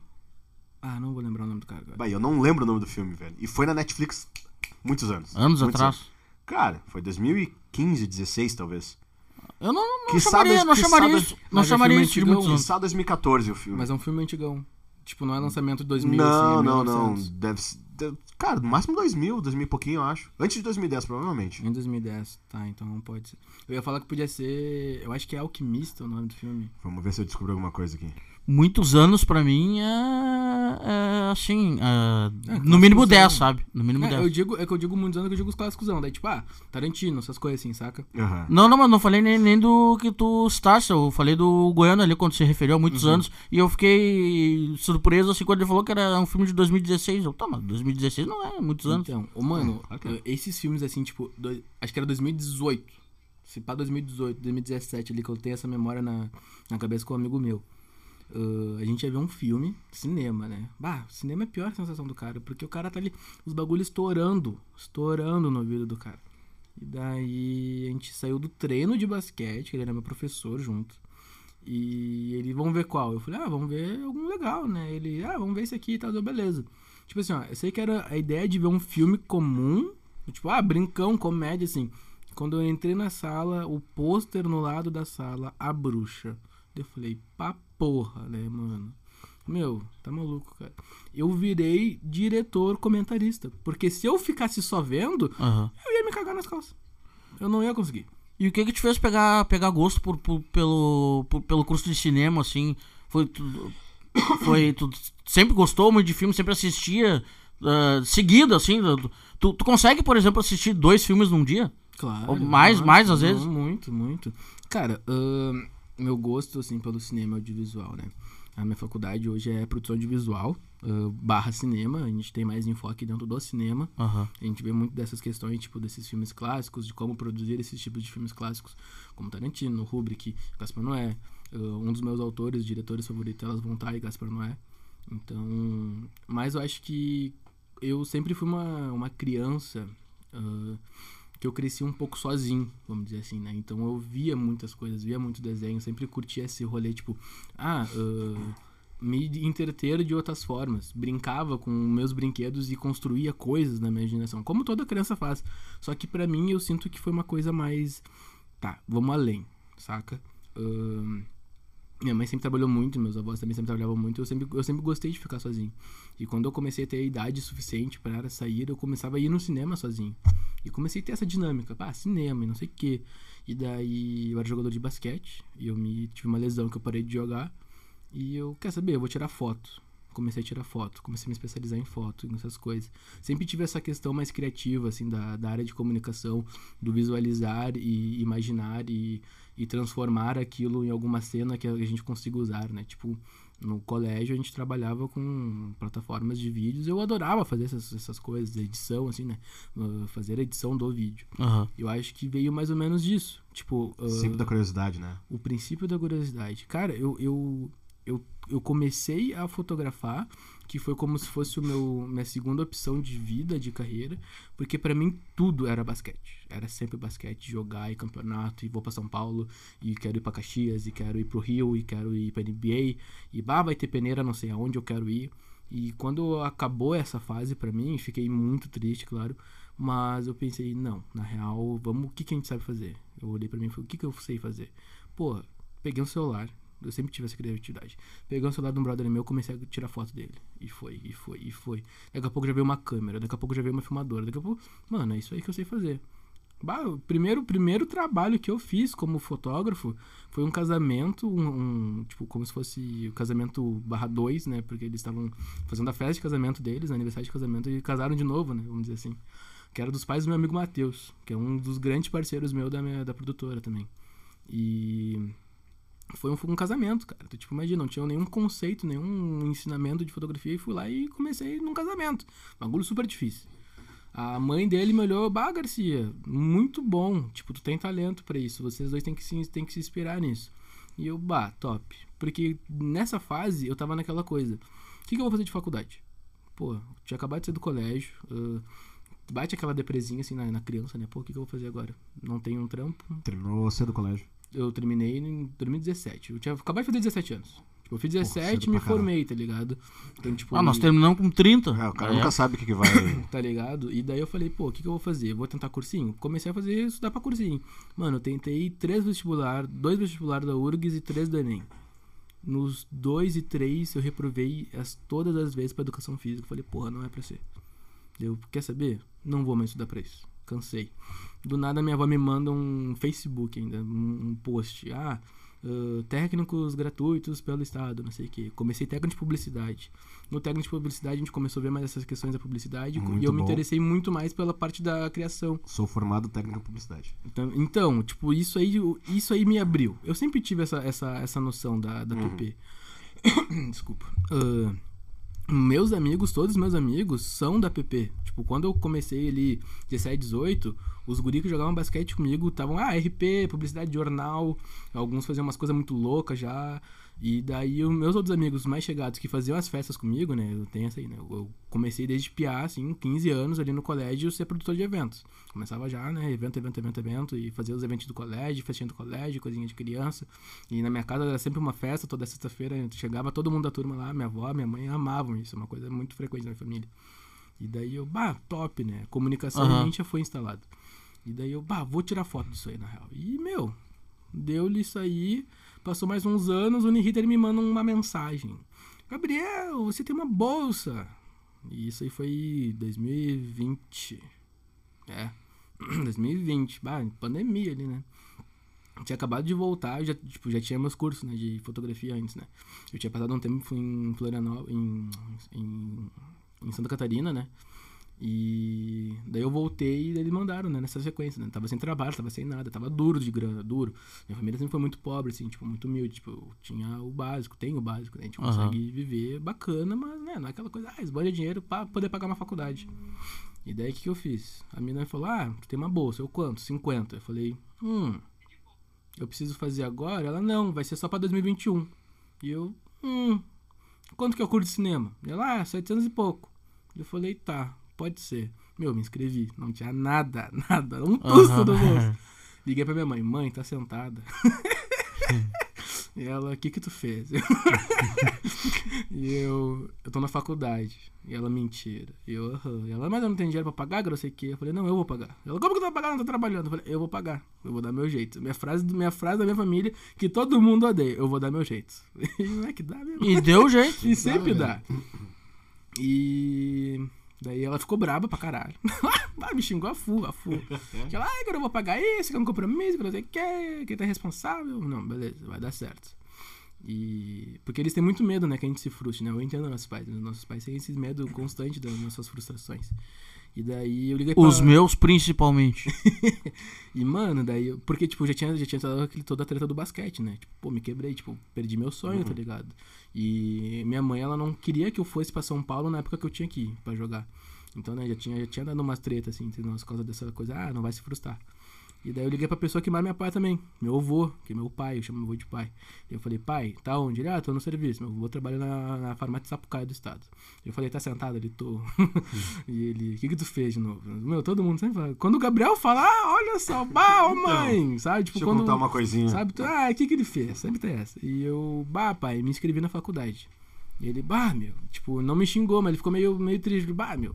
Ah, não vou lembrar o nome do cara agora. Bah, eu não lembro o nome do filme, velho. E foi na Netflix muitos anos. Anos Muitos atrás. Cara, foi 2015, 16 talvez. Eu não, não Que chamaria, sabe- não que chamaria sabe- isso. Não Mas é chamaria isso de muitos anos. Lançado 2014 o filme. Mas é um filme antigão. Tipo, não é lançamento de 2000, não, assim, é não, não. 1900. Deve Cara, no máximo 2000, 2000 e pouquinho, eu acho. Antes de 2010, provavelmente. Em 2010, tá, então não pode ser. Eu ia falar que podia ser. Eu acho que é Alquimista o nome do filme. Vamos ver se eu descubro alguma coisa aqui. Muitos anos pra mim é, é assim, é, É, no mínimo clássicozão. 10, sabe? No mínimo É, 10. eu digo, é que eu digo muitos anos que eu digo os clássicos. Daí, tipo, ah, Tarantino, essas coisas assim, saca? Aham. Não, não, mas não falei nem, nem do que tu citaste, eu falei do Goiano ali quando se referiu a muitos anos e eu fiquei surpreso assim quando ele falou que era um filme de 2016. Eu, tá, mas 2016 não é muitos anos. Então, ô, mano, é. eh, esses filmes assim, tipo, do- acho que era 2018. Se pá 2018, 2017 ali, que eu tenho essa memória na, na cabeça com um amigo meu. Ah, a gente ia ver um filme, cinema, né? Bah, cinema é a pior sensação do cara, porque o cara tá ali, os bagulhos estourando, estourando no ouvido do cara. E daí a gente saiu do treino de basquete, que ele era meu professor junto. E ele, vamos ver qual? Eu falei, ah, vamos ver algum legal, né? Ele, ah, vamos ver esse aqui e tal, eu, beleza. Tipo assim, ó, eu sei que era a ideia de ver um filme comum, tipo, ah, brincão, comédia, assim. Quando eu entrei na sala, o pôster no lado da sala, a bruxa. Eu falei, pá porra, né, mano? Meu, tá maluco, cara. Eu virei diretor comentarista. Porque se eu ficasse só vendo, Aham. eu ia me cagar nas calças. Eu não ia conseguir. E o que que te fez pegar, pegar gosto por, por- pelo, por- pelo curso de cinema, assim? Foi tu, foi, tu sempre gostou muito de filme, sempre assistia ah, seguido, assim? Tu, tu consegue, por exemplo, assistir dois filmes num dia? Claro. Ou mais- mais, às não, vezes? Muito, muito. Cara, ahn, meu gosto, assim, pelo cinema audiovisual, né? A minha faculdade hoje é produção audiovisual, ah, barra cinema. A gente tem mais enfoque dentro do cinema. Aham. A gente vê muito dessas questões, tipo, desses filmes clássicos, de como produzir esses tipos de filmes clássicos, como Tarantino, Kubrick, Gaspar Noé. Ah, um dos meus autores, diretores favoritos, Elas Vão Estar e Gaspar Noé. Então, mas eu acho que eu sempre fui uma, uma criança ah, que eu cresci um pouco sozinho, vamos dizer assim, né? Então eu via muitas coisas, via muito desenho, sempre curtia esse rolê, tipo, ah, ah, me entreter de outras formas. Brincava com meus brinquedos e construía coisas na minha imaginação, como toda criança faz. Só que pra mim eu sinto que foi uma coisa mais. Tá, vamos além, saca? Ahn, minha mãe sempre trabalhou muito, meus avós também sempre trabalhavam muito, eu sempre, eu sempre gostei de ficar sozinho. E quando eu comecei a ter a idade suficiente para sair, eu começava a ir no cinema sozinho. E comecei a ter essa dinâmica, pá, cinema e não sei o quê. E daí eu era jogador de basquete, e eu me tive uma lesão que eu parei de jogar. E eu, quer saber, eu vou tirar foto. Comecei a tirar foto, comecei a me especializar em foto, nessas coisas. Sempre tive essa questão mais criativa, assim, da, da área de comunicação, do visualizar e imaginar e, e transformar aquilo em alguma cena que a gente consiga usar, né? Tipo, No colégio a gente trabalhava com plataformas de vídeos. Eu adorava fazer essas, essas coisas, edição, assim, né? Uh, fazer a edição do vídeo. Aham. Eu acho que veio mais ou menos disso. Tipo, uh, Sempre da curiosidade, né? o princípio da curiosidade. Cara, eu, eu, eu, eu comecei a fotografar, que foi como se fosse o meu minha segunda opção de vida, de carreira, porque pra mim tudo era basquete. Era sempre basquete, jogar e campeonato, e vou pra São Paulo, e quero ir pra Caxias, e quero ir pro Rio, e quero ir pra NBA, e bah, vai ter peneira, não sei aonde eu quero ir. E quando acabou essa fase pra mim, fiquei muito triste, claro, mas eu pensei, não, na real, vamos, o que, que a gente sabe fazer? Eu olhei pra mim e falei, o que, que eu sei fazer? Pô, peguei um celular, eu sempre tive essa criatividade. Peguei um celular de um brother meu, comecei a tirar foto dele. E foi, e foi, e foi. Daqui a pouco já veio uma câmera, daqui a pouco já veio uma filmadora, daqui a pouco. Mano, é isso aí que eu sei fazer. Bah, o primeiro, o primeiro trabalho que eu fiz como fotógrafo foi um casamento, um, um, tipo, como se fosse o casamento barra 2, né? Porque eles estavam fazendo a festa de casamento deles, aniversário de casamento, e casaram de novo, né? Vamos dizer assim. Que era dos pais do meu amigo Matheus, que é um dos grandes parceiros meu da, minha, da produtora também. E foi um, um casamento, cara. Tu, tipo, imagina, não tinha nenhum conceito, nenhum ensinamento de fotografia e fui lá e comecei num casamento. Bagulho super difícil. A mãe dele me olhou, bah, Garcia, muito bom. Tipo, tu tem talento pra isso. Vocês dois têm que se, têm que se inspirar nisso. E eu, bah, top. Porque nessa fase eu tava naquela coisa. O que, que eu vou fazer de faculdade? Pô, tinha acabado de sair do colégio. ah, bate aquela depresinha assim na, na criança, né? Pô, o que, que eu vou fazer agora? Não tenho um trampo, Terminou cedo o colégio. Eu terminei em 2017. Eu tinha acabado de fazer 17 anos. Tipo, eu fiz cedo 17 e me formei, tá ligado? Então, tipo, Ah, nós e- terminamos com 30. É, o cara É. nunca sabe o que, que vai. tá ligado? E daí eu falei, pô, o que, que eu vou fazer? Eu vou tentar cursinho? Comecei a fazer estudar pra cursinho. Mano, eu tentei três vestibular, dois vestibular da URGS e três do Enem. Nos dois e três eu reprovei as, todas as vezes pra educação física. Eu falei, porra, não é pra ser. Eu, quer saber? Não vou mais estudar pra isso. Cansei. Do nada minha avó me manda um Facebook ainda, um, post. Ah, ah, técnicos gratuitos pelo estado, não sei o que. Comecei técnico de publicidade. No técnico de publicidade a gente começou a ver mais essas questões da publicidade Muito e eu me bom. interessei muito mais pela parte da criação. Sou formado técnico em publicidade. Então, então, tipo, isso aí, isso aí me abriu. Eu sempre tive essa, essa, essa noção da, da PP. Desculpa. Ah, meus amigos, todos os meus amigos são da PP. Tipo, quando eu comecei ali 17, 18, os guri que jogavam basquete comigo estavam, ah, RP, publicidade de jornal. Alguns faziam umas coisas muito loucas já. E daí os meus outros amigos mais chegados que faziam as festas comigo, né? Eu tenho essa aí, né? Eu comecei desde piar, assim, 15 anos ali no colégio, ser produtor de eventos. Começava já, né? Evento, evento, evento, evento. E fazia os eventos do colégio, festinha do colégio, coisinha de criança. E na minha casa era sempre uma festa, toda sexta-feira. Chegava todo mundo da turma lá, minha avó, minha mãe amavam isso. É uma coisa muito frequente na família. E daí eu, bah, top, né? Comunicação Aham. em mente já foi instalado. E daí eu, bah, vou tirar foto disso aí, na real. E, meu, deu-lhe isso aí. Passou mais uns anos, o Unirita ele me manda uma mensagem. Gabriel, você tem uma bolsa. E isso aí foi 2020. É. 2020. Bah, pandemia ali, né? Tinha acabado de voltar, eu já, tipo, já tinha meus cursos né, de fotografia antes, né? Eu tinha passado um tempo em Florianópolis, em, em, em Santa Catarina, né? E daí eu voltei e eles mandaram, né, nessa sequência, né? Tava sem trabalho, tava sem nada, tava duro de grana, duro. Minha família sempre foi muito pobre, assim, tipo, muito humilde. Tipo, eu tinha o básico, tem o básico, né? A gente Aham. consegue viver bacana, mas, né, não é aquela coisa, ah, esbanja dinheiro pra poder pagar uma faculdade. E daí o que, que eu fiz? A mina falou, ah, tu tem uma bolsa. Eu quanto? 50. Eu falei, hum, eu preciso fazer agora? Ela, não, vai ser só pra 2021. E eu, hum, quanto que é o curso de cinema? Ela, ah, 700 e pouco. Eu falei, tá, pode ser. Meu, me inscrevi. Não tinha nada, nada. Um tusto do bolso. Liguei pra minha mãe, mãe, tá sentada. e ela, o que que tu fez? e eu, eu tô na faculdade. E ela, mentira. E eu, aham. E ela, mas eu não tenho dinheiro pra pagar, que eu não sei o quê. Eu falei, não, eu vou pagar. Ela, como que tu vai pagar? Eu não tô trabalhando. Eu falei, eu vou pagar. Eu vou dar meu jeito. Minha frase, minha frase da minha família, que todo mundo odeia. Eu vou dar meu jeito. E não é que dá mesmo. E deu jeito. E sempre Dá, dá. E daí ela ficou braba pra caralho. Me xingou a full, a full. Que ela, ai, que eu vou pagar isso, que é um compromisso, que não sei o que, que tá responsável. Não, beleza, vai dar certo. E. Porque eles têm muito medo, né, que a gente se frustre, né? Eu entendo nossos pais. né? Nossos pais têm esse medo constante das nossas frustrações. E daí eu liguei pra... Os meus, principalmente. E, mano, daí... eu- Porque, tipo, já tinha, já tinha dado aquele, toda a treta do basquete, né? Tipo, pô, me quebrei, tipo, perdi meu sonho, tá ligado? E minha mãe, ela não queria que eu fosse pra São Paulo na época que eu tinha que ir pra jogar. Então, né, já tinha, já tinha dado umas tretas, assim, entre nós, por causa dessa coisa. Ah, não vai se frustrar. E daí eu liguei pra pessoa que mais me apoia também. Meu avô, que é meu pai, eu chamo meu avô de pai. E eu falei, pai, tá onde? Ele, ah, tô no serviço. Meu avô trabalha na, na farmácia de Sapucaia do estado. Eu falei, tá sentado? Ele, tô. e ele, o que que tu fez de novo? Meu, todo mundo sempre fala. Quando o Gabriel fala, ah, olha só, bah, ô mãe, sabe? Tipo, Deixa eu quando... contar uma coisinha. Sabe? Tu, ah, o que que ele fez? Sempre tem essa. E eu, bah, pai, me inscrevi na faculdade. E ele, bah, meu, tipo, não me xingou, mas ele ficou meio, meio triste. Bah, meu,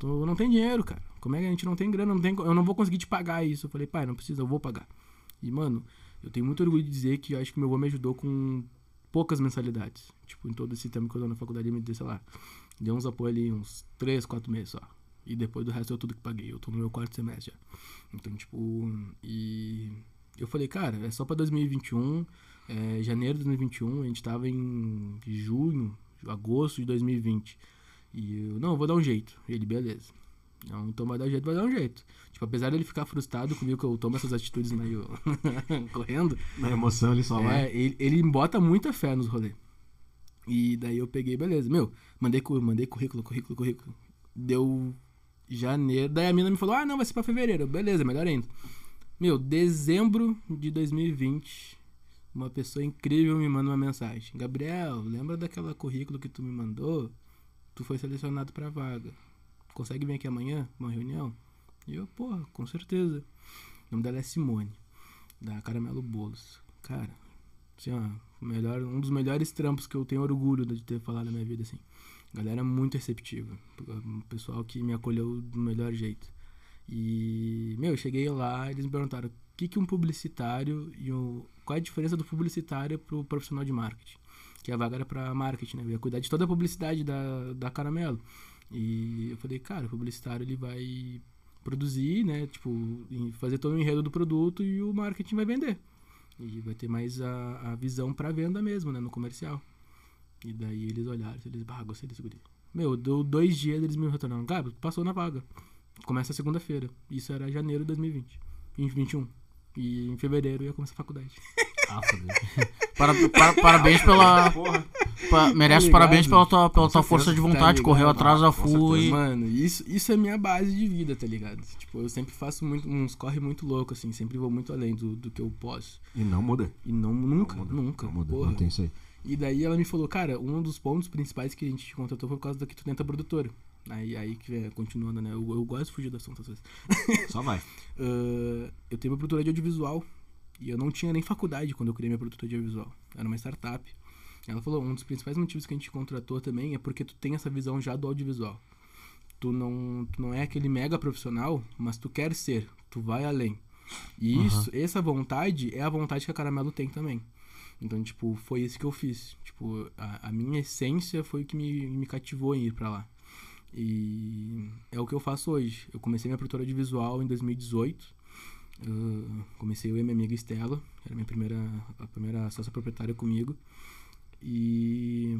tu não tem dinheiro, cara. Como é que a gente não tem grana? Não tem, eu não vou conseguir te pagar isso. Eu falei, pai, não precisa, eu vou pagar. E, mano, eu tenho muito orgulho de dizer que acho que meu avô me ajudou com poucas mensalidades. Tipo, em todo esse tempo que eu tô na faculdade, ele me deu, sei lá, deu uns apoios ali, uns 3, 4 meses só. E depois do resto eu tudo que paguei. Eu tô no meu quarto semestre já. Então, tipo, e eu falei, cara, é só pra 2021. É, janeiro de 2021, a gente tava em junho, agosto de 2020. E eu, não, vou dar um jeito. E ele, beleza. Não, então vai dar jeito, vai dar um jeito. Tipo, apesar dele ficar frustrado comigo que eu tomo essas atitudes meio correndo, Na emoção ele só vai. é, ele, ele bota muita fé nos rolês. E daí eu peguei, beleza. Meu, mandei, mandei currículo, currículo, currículo. Deu janeiro. Daí a mina me falou: ah, não, vai ser pra fevereiro. Beleza, melhor ainda. Meu, dezembro de 2020, uma pessoa incrível me manda uma mensagem: Gabriel, lembra daquela currículo que tu me mandou? Tu foi selecionado pra vaga. Consegue vir aqui amanhã? Uma reunião? E eu, porra, com certeza. O nome dela é Simone, da Caramelo Bolos. Cara, assim, ó, melhor, um dos melhores trampos que eu tenho orgulho de ter falado na minha vida, assim. Galera muito receptiva. Pessoal que me acolheu do melhor jeito. E, meu, eu cheguei lá, eles me perguntaram o que, que um publicitário e o, qual é a diferença do publicitário pro profissional de marketing. Que a vaga era pra marketing, né? Eu ia cuidar de toda a publicidade da, da Caramelo. E eu falei, cara, o publicitário ele vai produzir, né? Tipo, fazer todo o enredo do produto e o marketing vai vender. E vai ter mais a, a visão pra venda mesmo, né? No comercial. E daí eles olharam, eles, bah, gostei desse guri. Meu, deu dois dias eles me retornaram. Gabi, passou na vaga. Começa segunda-feira. Isso era janeiro de 2020. Em 21. E em fevereiro eu ia começar a faculdade. Ah, fodeu. Para- para- parabéns pela. pa- merece ligado? parabéns pela tua, pela tua força de tá vontade. ligado? correu atrás da com FU e. Mano, isso, isso é minha base de vida, tá ligado? Tipo, eu sempre faço muito, uns corre muito louco, assim. Sempre vou muito além do, do que eu posso. E não muda. E não, nunca, Não muda, nunca. Não muda, porra. não tem isso aí. E daí ela me falou, cara, um dos pontos principais que a gente te contratou foi por causa da que tu tenta produtora. Aí, aí que é, continuando, né? Eu, eu gosto de fugir do assunto às vezes. Só vai. Ah, eu tenho uma produtora de audiovisual. E eu não tinha nem faculdade quando eu criei minha produtora de audiovisual. Era uma startup. Ela falou, um dos principais motivos que a gente te contratou também é porque tu tem essa visão já do audiovisual. Tu não, tu não é aquele mega profissional, mas tu quer ser. Tu vai além. E isso, essa vontade é a vontade que a Caramelo tem também. Então, tipo, foi isso que eu fiz. Tipo, a, a minha essência foi o que me, me cativou em ir pra lá. E é o que eu faço hoje. Eu comecei minha produtora de visual em 2018. Uh, comecei eu e minha amiga Estela, era minha primeira, a primeira sócia proprietária comigo. E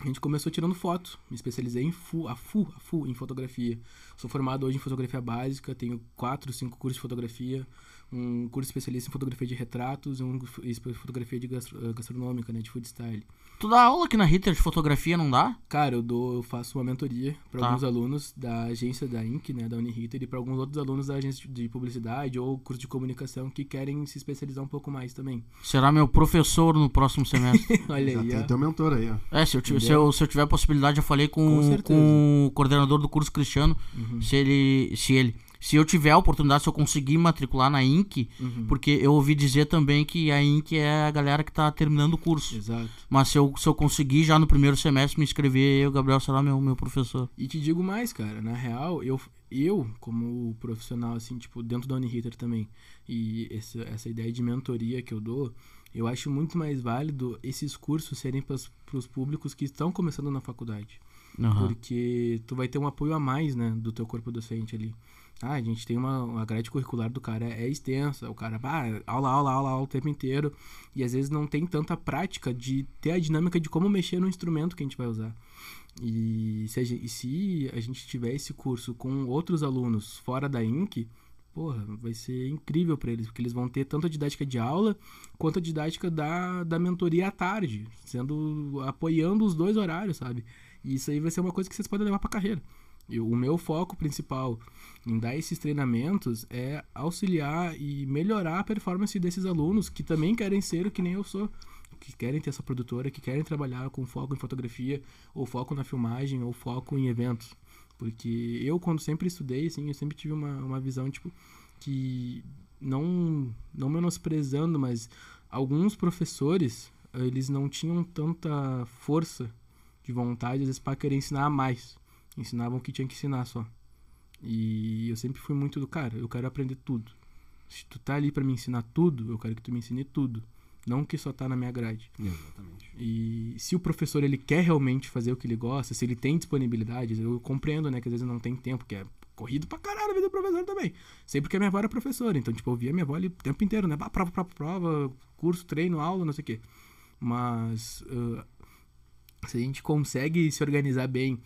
a gente começou tirando foto. Me especializei em FU, a FU, a FU em fotografia. Sou formado hoje em fotografia básica, tenho quatro, cinco cursos de fotografia, um curso especialista em fotografia de retratos e um em fotografia de gastro- gastronômica, né, de food style. Tu dá aula aqui na Ritter de fotografia, não dá? Cara, eu dou, eu faço uma mentoria para Tá. alguns alunos da agência da Inc, né, da Uniriter, e para alguns outros alunos da agência de publicidade ou curso de comunicação que querem se especializar um pouco mais também. Será meu professor no próximo semestre. Olha Já aí, tem ó. teu mentor aí, ó. É, se eu, tiver, se, eu, se eu tiver a possibilidade, eu falei Com com, com o coordenador do curso Cristiano, Uhum, se ele. Se ele. Se eu tiver a oportunidade, se eu conseguir matricular na INC, uhum. porque eu ouvi dizer também que a INC é a galera que tá terminando o curso. Exato. Mas se eu, se eu conseguir já no primeiro semestre me inscrever, eu, Gabriel, será meu, meu professor. E te digo mais, cara, na real, eu, eu como profissional, assim, tipo, dentro da Uniriter também, e essa, essa ideia de mentoria que eu dou, eu acho muito mais válido esses cursos serem para os públicos que estão começando na faculdade. Aham. Porque tu vai ter um apoio a mais, né, do teu corpo docente ali. Ah, a gente tem uma, uma grade curricular do cara é, extensa, o cara, ah, aula, aula, aula, aula o tempo inteiro, e às vezes não tem tanta prática de ter a dinâmica de como mexer no instrumento que a gente vai usar. E se a gente, se a gente tiver esse curso com outros alunos fora da INC, porra, vai ser incrível para eles, porque eles vão ter tanto a didática de aula quanto a didática da, da mentoria à tarde, sendo apoiando os dois horários, sabe? E isso aí vai ser uma coisa que vocês podem levar para carreira. Eu, o meu foco principal em dar esses treinamentos é auxiliar e melhorar a performance desses alunos que também querem ser o que nem eu sou, que querem ter essa produtora, que querem trabalhar com foco em fotografia, ou foco na filmagem, ou foco em eventos. Porque eu, quando sempre estudei, assim, eu sempre tive uma, uma visão, tipo, que não, não menosprezando, mas alguns professores, eles não tinham tanta força de vontade, às vezes, para querer ensinar mais. Ensinavam o que tinha que ensinar só. E eu sempre fui muito do cara, eu quero aprender tudo. Se tu tá ali para me ensinar tudo, eu quero que tu me ensine tudo. Não que só tá na minha grade. Exatamente. E se o professor ele quer realmente fazer o que ele gosta, se ele tem disponibilidade, eu compreendo, né, que às vezes não tem tempo, que é corrido pra caralho a vida do professor também. Sempre que a minha avó era professora, então, tipo, eu via minha avó ali o tempo inteiro, né? Prova, prova, prova, curso, treino, aula, não sei o quê. Mas uh, se a gente consegue se organizar bem,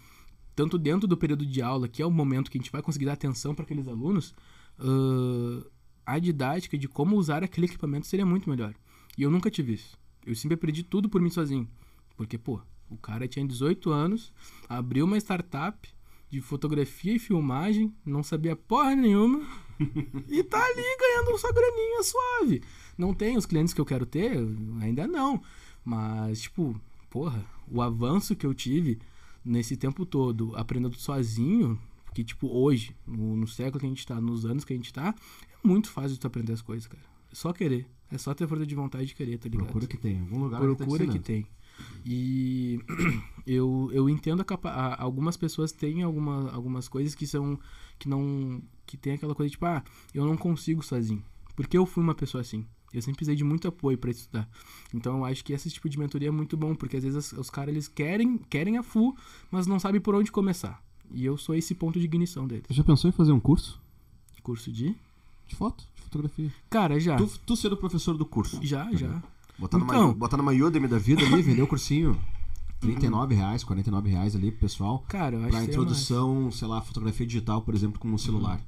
tanto dentro do período de aula, que é o momento que a gente vai conseguir dar atenção para aqueles alunos, uh, a didática de como usar aquele equipamento seria muito melhor. E eu nunca tive isso. Eu sempre aprendi tudo por mim sozinho. Porque, pô, o cara tinha 18 anos, abriu uma startup de fotografia e filmagem, não sabia porra nenhuma, e tá ali ganhando sua graninha suave. Não tem os clientes que eu quero ter, ainda não. Mas, tipo, porra, o avanço que eu tive nesse tempo todo, aprendendo sozinho, que, tipo, hoje, no, no século que a gente tá, nos anos que a gente tá, é muito fácil de tu aprender as coisas, cara. É só querer. É só ter força de vontade de querer, tá ligado? Procura que tem. em Algum lugar Procura ele tá que tem. E eu, eu entendo a capa a- algumas pessoas têm alguma, algumas coisas que são que não que tem aquela coisa tipo, ah, eu não consigo sozinho. Porque eu fui uma pessoa assim. Eu sempre precisei de muito apoio para estudar. Então eu acho que esse tipo de mentoria é muito bom, porque às vezes os, os caras eles querem, querem a full, mas não sabem por onde começar. E eu sou esse ponto de ignição deles. Já pensou em fazer um curso Curso de de foto, de fotografia? Cara, já. Tu, tu ser o professor do curso. Já, já. Botar numa, Então. botar numa Udemy da vida ali, Vender o cursinho. 39 reais, 49 reais ali pro pessoal. Cara, eu acho Pra que é introdução, sei lá, fotografia digital, por exemplo, com um celular.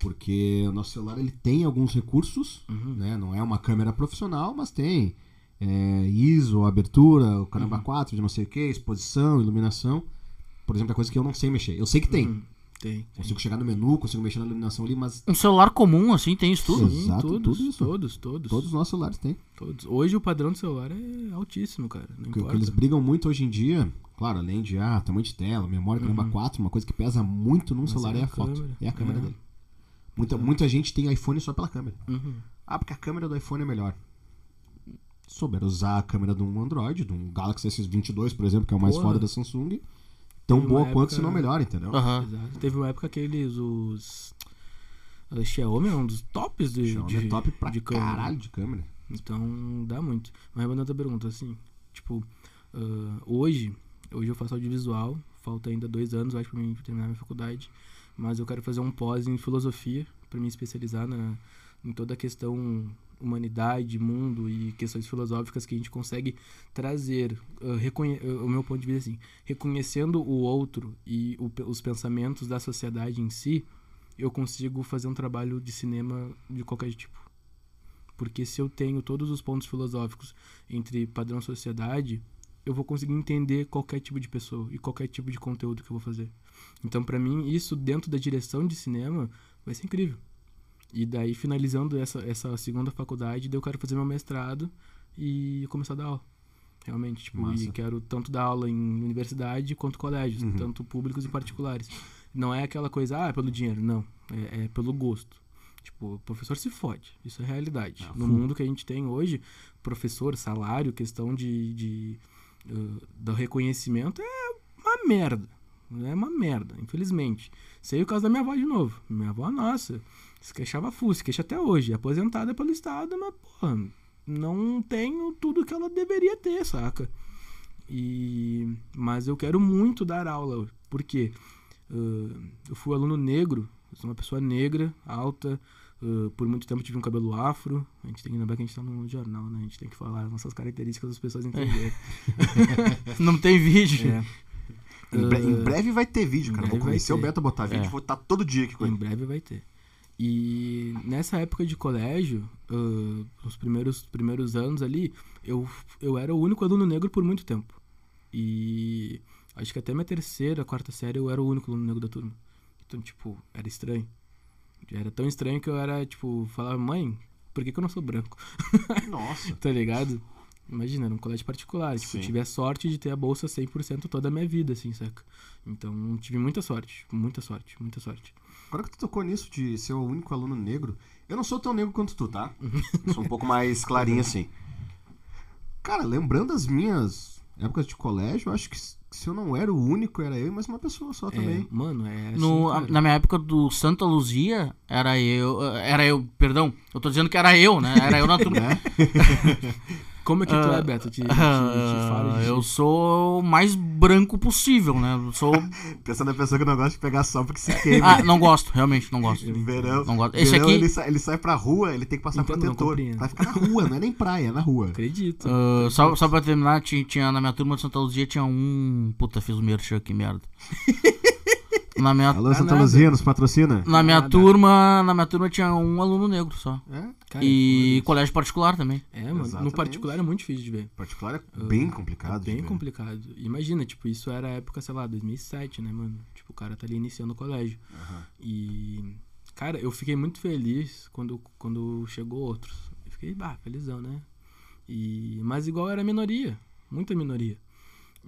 Porque o nosso celular ele tem alguns recursos, né? Não é uma câmera profissional, mas tem é, ISO, abertura, o caramba 4, de não sei o que, exposição, iluminação. Por exemplo, é coisa que eu não sei mexer. Eu sei que tem. Uhum. Tem. Consigo chegar no menu, consigo mexer na iluminação ali, mas Um celular comum, assim, tem isso tudo? Sim. Exato, todos, tudo isso. todos, todos, todos os nossos celulares têm. todos. Hoje o padrão do celular é altíssimo, cara. Não O que, que eles brigam muito hoje em dia, claro, além de ah, tamanho de tela, memória caramba 4, uma coisa que pesa muito num Mas celular é é a a foto. É a câmera É. dele. Muita, muita gente tem iPhone só pela câmera. Uhum. Ah, porque a câmera do iPhone é melhor. souber usar a câmera de um Android, de um Galaxy S22, por exemplo, que é o mais Porra. foda da Samsung, tão Teve boa uma quanto, época- se não melhor, entendeu? Exato. Teve uma época que eles, os. A Xiaomi é um dos tops de, Xiaomi de, é top pra de câmera. caralho de câmera. Então dá muito. Mas respondendo a tua pergunta, assim, tipo, ah, hoje, hoje eu faço audiovisual, falta ainda dois anos, eu acho, pra mim terminar minha faculdade, mas eu quero fazer um pós em filosofia, pra me especializar na, em toda a questão humanidade, mundo e questões filosóficas que a gente consegue trazer, ah, o meu ponto de vista assim, reconhecendo o outro e o os pensamentos da sociedade em si, eu consigo fazer um trabalho de cinema de qualquer tipo. Porque se eu tenho todos os pontos filosóficos entre padrão e sociedade, eu vou conseguir entender qualquer tipo de pessoa e qualquer tipo de conteúdo que eu vou fazer. Então, pra mim, isso dentro da direção de cinema vai ser incrível. E daí, finalizando essa, essa segunda faculdade, eu quero fazer meu mestrado e começar a dar aula. Realmente, tipo, Massa. e quero tanto dar aula em universidade quanto colégios, Uhum. tanto públicos e particulares. Não é aquela coisa, ah, é pelo dinheiro. Não, é, é pelo gosto. Tipo, o professor se fode. Isso é realidade. Ah, no mundo que a gente tem hoje, professor, salário, questão de, de uh, do reconhecimento é uma merda. É uma merda, infelizmente. Sei o caso da minha avó de novo. Minha avó, nossa, se queixava full, se queixa até hoje. É Aposentada pelo Estado, mas, porra, não tenho tudo que ela deveria ter, saca? E, mas eu quero muito dar aula. Por quê? Uh, eu fui aluno negro, eu sou uma pessoa negra, alta, uh, por muito tempo tive um cabelo afro. A gente tem que lembrar que a gente tá no jornal, né? A gente tem que falar nossas características das pessoas entenderem. Não tem vídeo. É. Em, bre- em Ah, breve vai ter vídeo, em cara. Vou convencer o. Beto a botar vídeo É. vou estar todo dia aqui com Em ele. breve vai ter. E nessa época de colégio, ah, nos primeiros, primeiros anos ali, eu, eu era o único aluno negro por muito tempo. E acho que até minha terceira, quarta série, eu era o único aluno negro da turma. Então, tipo, era estranho. Era tão estranho que eu era, tipo, falava, mãe, por que, que eu não sou branco? Nossa. tá ligado? Imagina, era um colégio particular. Tipo, eu tive a sorte de ter a bolsa 100% toda a minha vida, assim, saca? Então, tive muita sorte, muita sorte, muita sorte. Agora que tu tocou nisso de ser o único aluno negro, eu não sou tão negro quanto tu, tá? Eu sou um pouco mais clarinho assim. Cara, lembrando as minhas épocas de colégio, eu acho que se eu não era o único, era eu e mais uma pessoa só É, também. mano, é assim, No, a- na minha época do Santa Luzia, era eu. Era eu, perdão. Eu tô dizendo que era eu, né? Era eu na turma. Como é que tu é, Beto? Te, te, te Ah, de eu sou o mais branco possível, né? Eu sou. Pensando na pessoa que não gosta de pegar sol porque se queima. Ah, não gosto, realmente, não gosto. Verão. Não gosto. Esse verão, aqui- ele, sai, ele sai pra rua, ele tem que passar Entendo, protetor. Vai ficar na rua, não é nem praia, é na rua. Acredito. Ah, só, só pra terminar, tinha, tinha- na minha turma de Santa Luzia tinha um. Puta, fiz o merchan, que merda. Na minha, Alô, Santa. Luzia, nos patrocina? na minha Nada. turma. Na minha turma tinha um aluno negro só. É, Cara, E colégio particular também. É, mano. No Exatamente. particular é muito difícil de ver. particular é bem complicado. É bem complicado. Imagina, tipo, isso era a época, sei lá, 2007, né, mano? Tipo, o cara tá ali iniciando o colégio. E, cara, eu fiquei muito feliz quando, quando chegou outros. Eu fiquei, bah, felizão, né? E, mas igual era minoria, muita minoria.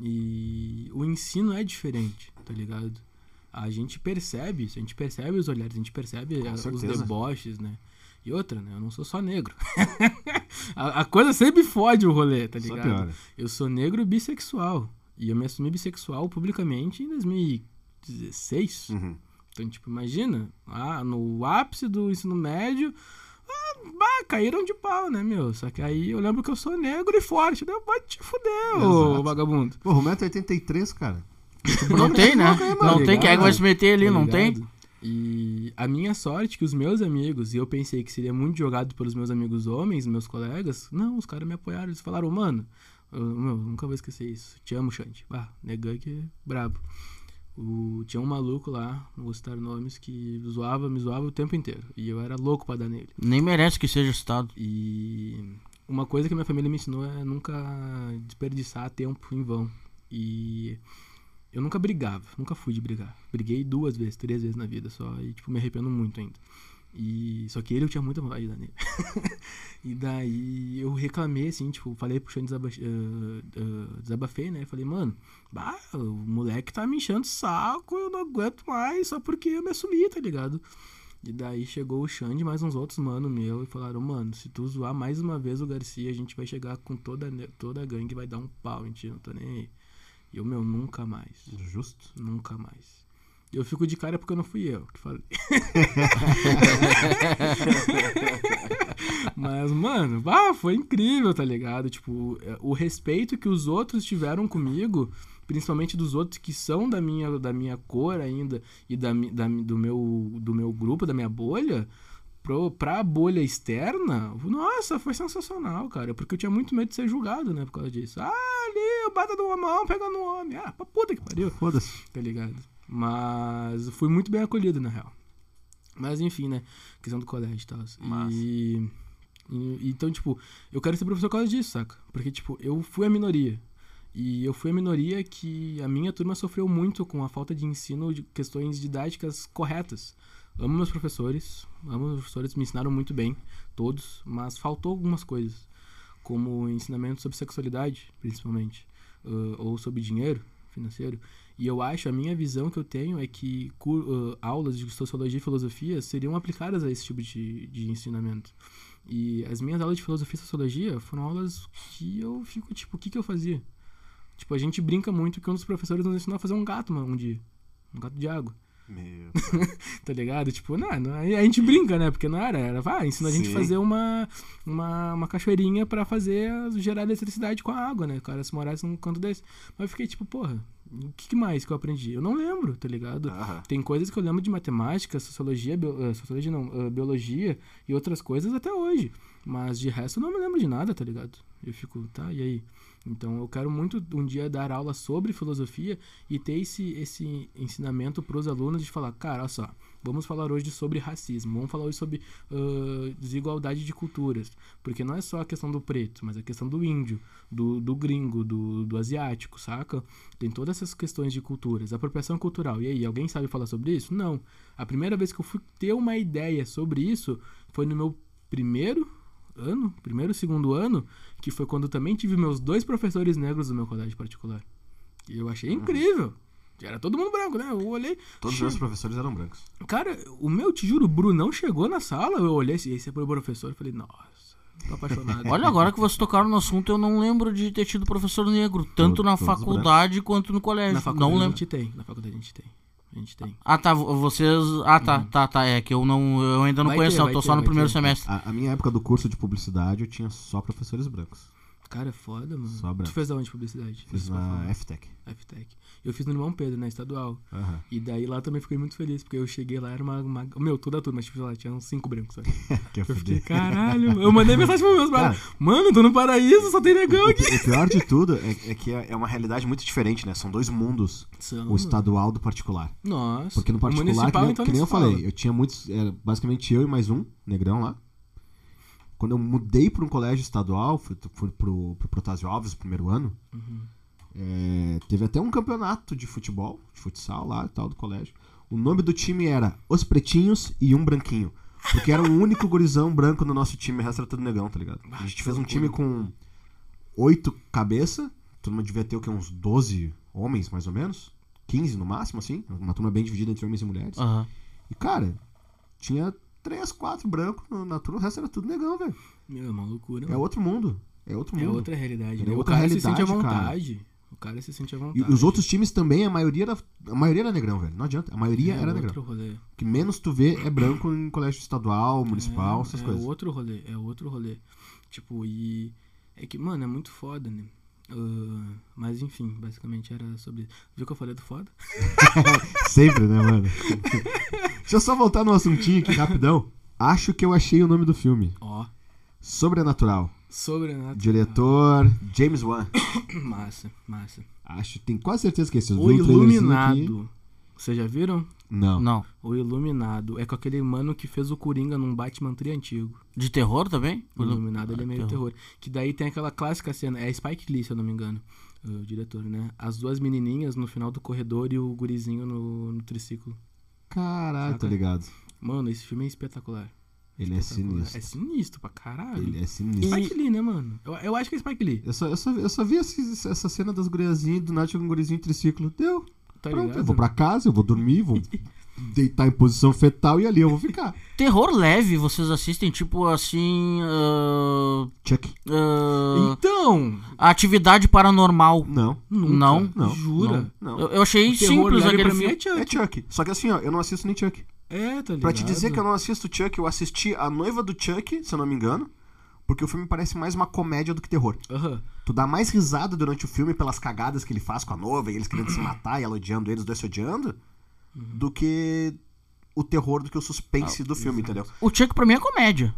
E o ensino é diferente, tá ligado? A gente percebe isso, a gente percebe os olhares, a gente percebe a- os deboches, né? E outra, né? Eu não sou só negro. a, a coisa sempre fode o rolê, tá ligado? Eu sou negro bissexual. E eu me assumi bissexual publicamente em 2016. Uhum. Então, tipo, imagina, ah, no ápice do ensino médio, ah, bah, caíram de pau, né, meu? Só que aí eu lembro que eu sou negro e forte, né? Vai te fuder, ô vagabundo. Pô, o 1,83m, cara. Não tem, né? Não Tá tem. Quem é que vai se meter ali? Tá Não tem. E a minha sorte é que os meus amigos, e eu pensei que seria muito jogado pelos meus amigos homens, meus colegas, não, os caras me apoiaram, eles falaram, mano, eu, meu, nunca vou esquecer isso. Te amo, Xande. Ah, negão que é brabo. O, tinha um maluco lá, não vou citar nomes, que zoava, me zoava o tempo inteiro. E eu era louco pra dar nele. Nem merece que seja citado. E uma coisa que a minha família me ensinou é nunca desperdiçar tempo em vão. E eu nunca brigava, nunca fui de brigar. Briguei duas vezes, três vezes na vida só e tipo me arrependo muito ainda. E só que ele eu tinha muita vontade de dar nele. e daí eu reclamei assim, tipo, falei pro Xande desaba ah, ah, desabafei, né? Falei, mano, bah, o moleque tá me enchendo o saco, eu não aguento mais só porque eu me assumi, tá ligado? E daí chegou o Xande mais uns outros mano meu e falaram, mano, se tu zoar mais uma vez o Garcia, a gente vai chegar com toda, toda a gangue vai dar um pau em ti, não tô nem aí. E eu, meu, nunca mais. Justo. Nunca mais. Eu fico de cara porque não fui eu que falei. Mas, mano, bah, foi incrível, tá ligado? Tipo, o respeito que os outros tiveram comigo, principalmente dos outros que são da minha, da minha cor ainda e da, da, do, meu, do meu grupo, da minha bolha, pro, pra bolha externa, nossa, foi sensacional, cara. Porque eu tinha muito medo de ser julgado, né, por causa disso. Ah, ali, o bata do homão pegando o homem. Ah, pra puta que pariu Foda-se. tá ligado? Mas fui muito bem acolhido, na real. Mas enfim, né? Questão do colégio e tal. Massa. E, e- Então, tipo, eu quero ser professor por causa disso, saca? Porque, tipo, eu fui a minoria. E eu fui a minoria que a minha turma sofreu muito com a falta de ensino de questões didáticas corretas. Amo meus professores, amo meus professores, me ensinaram muito bem, todos, mas faltou algumas coisas, como ensinamento sobre sexualidade, principalmente, ãh, ou sobre dinheiro financeiro. E eu acho, a minha visão que eu tenho é que ãh, aulas de sociologia e filosofia seriam aplicadas a esse tipo de, de ensinamento. E as minhas aulas de filosofia e sociologia foram aulas que eu fico, tipo, o que, que eu fazia? Tipo, a gente brinca muito que um dos professores nos ensinou a fazer um gato um dia. Um gato de água, Meu. tá ligado? Tipo, não, não, a gente brinca, né? Porque não era, era, vai, ensina a gente a fazer uma, uma, uma cachoeirinha pra fazer, gerar eletricidade com a água, né? O cara se morasse num canto desse. Mas eu fiquei tipo, porra, o que, mais que eu aprendi? Eu não lembro, tá ligado? Aham. Tem coisas que eu lembro de matemática, sociologia, bio- eh, sociologia não, eh, biologia e outras coisas até hoje. Mas de resto eu não me lembro de nada, tá ligado? Eu fico, tá, e aí? Então eu quero muito um dia dar aula sobre filosofia e ter esse, esse ensinamento para os alunos de falar, cara, olha só, vamos falar hoje sobre racismo, vamos falar hoje sobre uh, desigualdade de culturas, porque não é só a questão do preto, mas a questão do índio, do, do gringo, do, do asiático, saca? Tem todas essas questões de culturas, apropriação cultural. E aí, alguém sabe falar sobre isso? Não. A primeira vez que eu fui ter uma ideia sobre isso foi no meu primeiro ano, primeiro, segundo ano, que foi quando também tive meus dois professores negros do meu colégio particular. E eu achei incrível. Era todo mundo branco, né? Eu olhei. Todos os che- meus professores eram brancos. Cara, o meu, te juro, o Brunão chegou na sala, eu olhei assim, esse é pro professor, eu falei, nossa, tô apaixonado. Olha, agora que vocês tocaram no assunto, eu não lembro de ter tido professor negro, tanto Todos na brancos. faculdade quanto no colégio. na faculdade não a lembro. gente tem, na faculdade a gente tem. A gente tem. Ah, tá, vo- vocês. Ah, tá, tá, tá. É que eu não. Eu ainda não Vai conheço, ter, eu tô ter, só no primeiro ter. semestre. A, a minha época do curso de publicidade eu tinha só professores brancos. Cara, é foda, mano. Só branco. Tu fez aonde publicidade? Fiz pra na. FTech. Eu fiz no Irmão Pedro, na estadual. Aham. E daí lá também fiquei muito feliz, porque eu cheguei lá, era uma. uma- Meu, toda a turma, tipo, lá, tinha uns cinco brancos, sabe? Que eu fiquei, caralho. Eu mandei mensagem pros meus. Cara. Mano, tô no paraíso, só tem negão O, aqui. pi- o pior de tudo é, é que é é uma realidade muito diferente, né? São dois mundos. São, O estadual do particular. Nossa. Porque no O particular, que nem, então, que nem eu fala. falei, eu tinha muitos. Era basicamente eu e mais um, negrão lá. Quando eu mudei para um colégio estadual, fui, fui pro, pro Protásio Alves, primeiro ano, Uhum. É, teve até um campeonato de futebol, de futsal lá e tal, do colégio. O nome do time era Os Pretinhos e um Branquinho. Porque era o único gurizão branco no nosso time, o resto era tudo negão, tá ligado? A gente fez um time com oito cabeças, turma devia ter o quê? Uns 12 homens, mais ou menos? 15 no máximo, assim. Uma turma bem dividida entre homens e mulheres. Aham. E, cara, tinha três, quatro brancos na turma, o resto era tudo negão, velho. Meu, é uma loucura. É mano. outro mundo. É outro É mundo. outra realidade. É né? outra o cara se sente à realidade, cara. O cara se sente à E vontade. os outros times também, a maioria era, a maioria era negrão, velho. Não adianta. A maioria é era outro negrão. rolê. O que menos tu vê é branco em colégio estadual, municipal, é, essas é coisas. outro rolê, é outro rolê. Tipo, e. É que, mano, é muito foda, né? Ah, mas enfim, basicamente era sobre. Viu que eu falei do foda? Sempre, né, mano? Deixa eu só voltar no assuntinho aqui rapidão. Acho que eu achei o nome do filme. Ó, Sobrenatural. Sobrenatural. Diretor James Wan. Massa, massa. Acho, tenho quase certeza que é esse. O um. Iluminado. Vocês já viram? Não. Não. O Iluminado. É com aquele mano que fez o Coringa num Batman tri antigo. De terror também? O Iluminado, ele é Ah, meio terror. Que daí tem aquela clássica cena. É Spike Lee, se eu não me engano. O diretor, né? As duas menininhas no final do corredor e o gurizinho no, no triciclo. Caralho, tô Saca? ligado. Tá Mano, esse filme é espetacular. Ele é sinistro. É sinistro pra caralho. Ele é sinistro. Spike Lee, né, mano? Eu, eu acho que é Spike Lee. Eu só, eu, só, eu só vi esse- essa cena das guriazinhas do Nath com um gurizinho em triciclo. Deu. Tá Pronto, ligado? eu vou pra casa, eu vou dormir, vou deitar em posição fetal e ali eu vou ficar. Terror leve, vocês assistem, tipo assim. ah, Chuck. ah, Então, atividade paranormal. Não. nunca. Não, não, Jura? Não. Eu, eu achei simples aquele pra mim filme. é Chuck. É Chuck. Só que assim, ó, eu não assisto nem Chuck. É, tá ligado? Pra te dizer que eu não assisto Chuck, eu assisti A Noiva do Chuck, se eu não me engano. Porque o filme parece mais uma comédia do que terror. Aham. Tu dá mais risada durante o filme pelas cagadas que ele faz com a noiva e eles querendo se matar e ela odiando eles, dois se odiando, do que o terror, do que o suspense do filme, entendeu? O Chuck pra mim é comédia.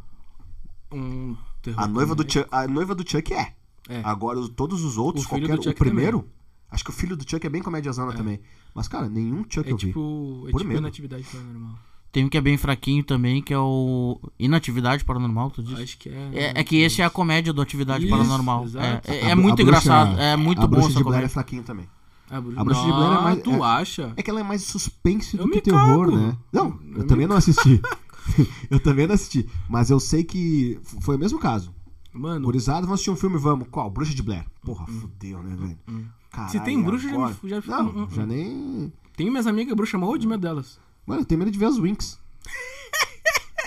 Um terror A noiva, do comédia. Chuck, a noiva do Chuck é. É. Agora, os- todos os outros, O qualquer. do o primeiro. Acho que o filho do Chuck é bem comédiazona também. Mas, cara, nenhum Chuck É eu vi. tipo, é Por tipo medo. inatividade paranormal. Tem um que é bem fraquinho também, que é o Inatividade Paranormal, tu disse? Acho que é. É, é que esse é a comédia do Atividade Isso, Paranormal. É, exato. é, A é bru- muito a bruxa- engraçado, é muito a bom bruxa essa de Blair é comédia. fraquinho também. A, Bru... A Bruxa de Blair é mais- Tu é- acha? É que ela é mais suspense Eu do que terror, cago. né? Não, Eu eu, também não assisti. eu também não assisti. Mas eu sei que foi o mesmo caso. Mano, Gurizada, vamos assistir um filme, vamos. Qual? Bruxa de Blair. Porra, fudeu, né, velho? Caralho, Se tem bruxa, já agora? já fica- Não, hum, hum, já hum. nem... tem minhas amigas bruxas, morro de medo delas. Mano, eu tenho medo de ver as Winx.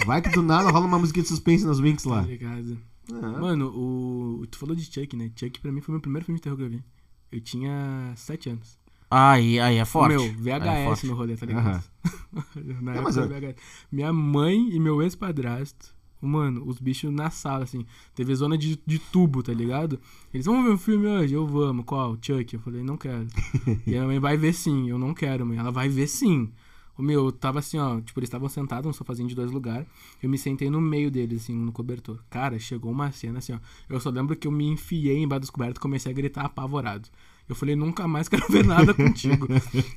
Vai que do nada rola uma musiquinha de suspense nas Winx Tá lá. ligado? É. Mano, o. Tu falou de Chuck, né? Chuck pra mim foi meu primeiro filme de terror que eu vi. Eu tinha 7 anos. Aí, aí é forte. Meu, é VHS forte. no rolê, tá ligado? Na É, época eu- VHS. Minha mãe e meu ex-padrasto, mano, os bichos na sala, assim. Teve zona de, de tubo, tá ligado? Eles vão ver um filme hoje? Eu vamos. Qual? Chuck? Eu falei, não quero. e a minha mãe vai ver sim. Eu não quero, mãe. Ela vai ver sim. O meu, eu tava assim, ó, tipo, eles estavam sentados num sofazinho de dois lugares. Eu me sentei no meio deles, assim, no cobertor. Cara, chegou uma cena assim, ó. Eu só lembro que eu me enfiei embaixo dos cobertos e comecei a gritar apavorado. Eu falei, nunca mais quero ver nada contigo.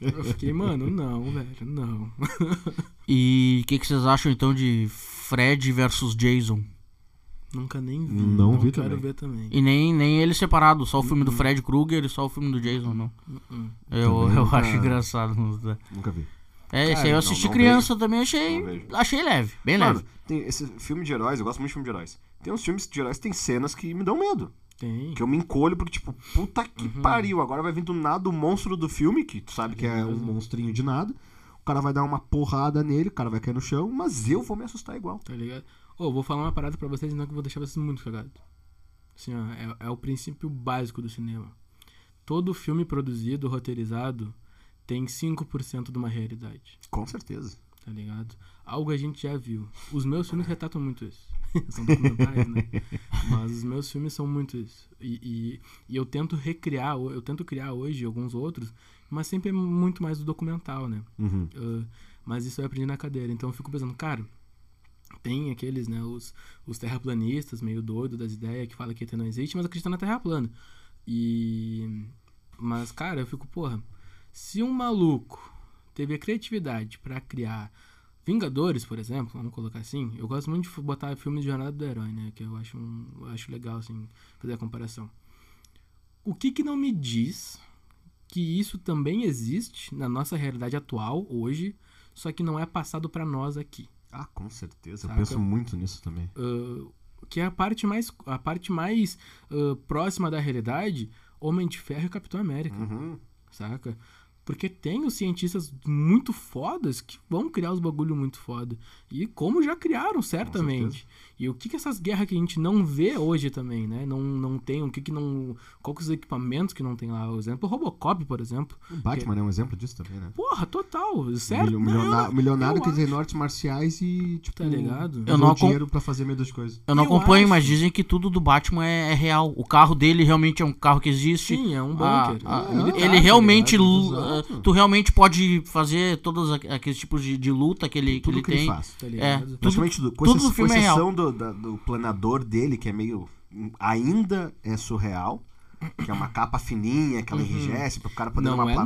eu fiquei, mano, não, velho, não. E o que, que vocês acham então de Fred versus Jason? nunca nem vi. Não vi quero também. ver também. E nem, nem ele separado, só o filme do Fred Krueger e só o filme do Jason, não. Uh-uh. Eu, Também eu nunca- acho engraçado. Nunca vi. É, esse aí eu não, assisti não criança também, achei, Não vejo. achei leve, bem Mano, leve. tem esse filme de heróis, eu gosto muito de filme de heróis. Tem uns filmes de heróis que tem cenas que me dão medo. Tem. Que eu me encolho porque, tipo, puta que Uhum. pariu. Agora vai vir do nada o monstro do filme, que tu sabe que é um monstrinho de nada. O cara vai dar uma porrada nele, o cara vai cair no chão, mas eu vou me assustar igual. Tá ligado? Ô, vou falar uma parada pra vocês, não que eu vou deixar vocês muito cagados. Assim, ó, é, é o princípio básico do cinema. Todo filme produzido, roteirizado, tem 5% de uma realidade, Com certeza. tá ligado? Algo a gente já viu. Os meus filmes retratam muito isso. são documentais, né? Mas os meus filmes são muito isso. E, e, e eu tento recriar, eu tento criar hoje alguns outros, mas sempre é muito mais do documental, né? Uhum. Uh, mas isso eu aprendi na cadeira. Então eu fico pensando, cara, tem aqueles, né, os, os terraplanistas meio doido das ideias que falam que ET não existe, mas acreditam na Terra plana. E. Mas, cara, eu fico, porra, se um maluco teve a criatividade pra criar Vingadores, por exemplo, vamos colocar assim, eu gosto muito de botar filmes de jornada do herói, né? Que eu acho, um, eu acho legal, assim, fazer a comparação. O que que não me diz que isso também existe na nossa realidade atual, hoje, só que não é passado pra nós aqui. Ah, com certeza. Saca? Eu penso muito nisso também. Uh, que é a parte mais, a parte mais uh, próxima da realidade, Homem de Ferro e Capitão América, Uhum. saca? Porque tem os cientistas muito fodas que vão criar os bagulho muito foda. E como já criaram, certamente. E o que que essas guerras que a gente não vê hoje também, né? Não, não tem, o que que não... Qual que os equipamentos que não tem lá? O exemplo, o Robocop, por exemplo. O Batman é um exemplo disso também, né? Porra, total, certo? Milionário milionário que tem acho. nortes marciais e, tipo, Tá ligado? Eu não acom- dinheiro pra fazer meio das coisas. Eu não Eu acompanho, acho. mas dizem que tudo do Batman é, é real. O carro dele realmente é um carro que existe. Sim, é um Ah, bunker. ah, é militar, ele tá realmente. ligado? Ah, tu realmente pode fazer todos aqu- aqueles tipos de, de luta que ele, que Tudo ele que tem. ele faz. Tá É, tudo, tudo. Com, tudo filme com é real. exceção do, da- do planador dele, que é meio. ainda é surreal. Que é uma capa fininha, que ela enrijece para o cara poder Não dar uma é, não.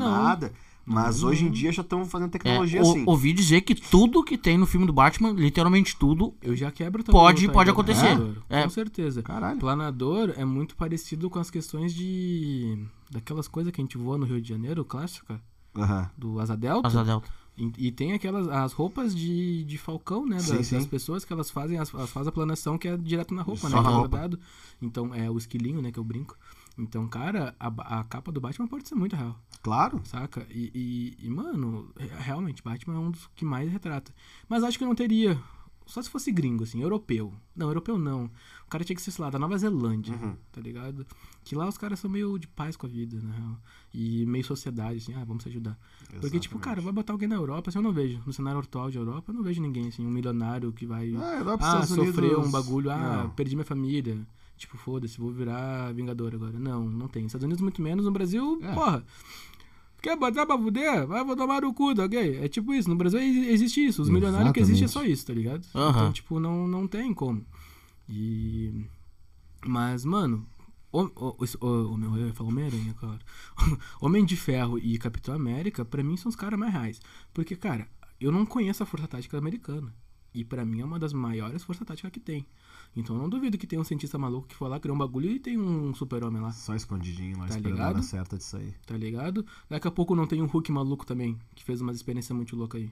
Mas é, hoje em não. dia já estão fazendo É, tecnologia ou- assim. ouvi dizer que tudo que tem no filme do Batman, literalmente tudo, Eu já quebro o Pode- pode acontecer. Planador, É. Com certeza. Caralho. Planador é muito parecido com as questões de. daquelas coisas que a gente voa no Rio de Janeiro, clássica, do Asa Delta. Asa Delta. E, e tem aquelas as roupas de, de falcão, né? Sim, das, sim. das pessoas que elas fazem, as, elas fazem a planação que é direto na roupa, Só né? na é roupa. bordado. Então é o esquilinho, né? Que eu brinco. Então, cara, a, a capa do Batman pode ser muito real, Claro. saca? E, e, e, mano, re- realmente, Batman é um dos que mais retrata. Mas acho que não teria. Só se fosse gringo, assim, europeu. Não, europeu não. O cara tinha que ser, sei lá, da Nova Zelândia, Uhum. tá ligado? Que lá os caras são meio de paz com a vida, na real. E meio sociedade, assim, ah, vamos se ajudar. Porque, tipo, cara, vai botar alguém na Europa, assim, eu não vejo. No cenário atual de Europa, eu não vejo ninguém, assim, um milionário que vai. Ah, Europa, Ah, Estados sofreu Unidos, um bagulho, ah, não. perdi minha família. Tipo, foda-se, vou virar Vingador agora. Não, não tem. Estados Unidos muito menos, no Brasil, É. porra. Quer botar pra fuder? Vai vou tomar no cu, tá ok? É tipo isso. No Brasil ex- existe isso. Os milionários que existem é só isso, tá ligado? Então, tipo, não, não tem como. E. Mas, mano. O, o, o, meu, eu ia falar Homem-Aranha, claro. Homem de Ferro e Capitão América, pra mim, são os caras mais reais. Porque, cara, eu não conheço a Força Tática americana. E pra mim é uma das maiores forças táticas que tem. Então não duvido que tem um cientista maluco que foi lá, criou um bagulho e tem um super-homem lá, Só escondidinho lá, Tá esperando a ligado? hora certa disso aí. tá ligado? Daqui a pouco não tem um Hulk maluco também, que fez umas experiências muito loucas aí.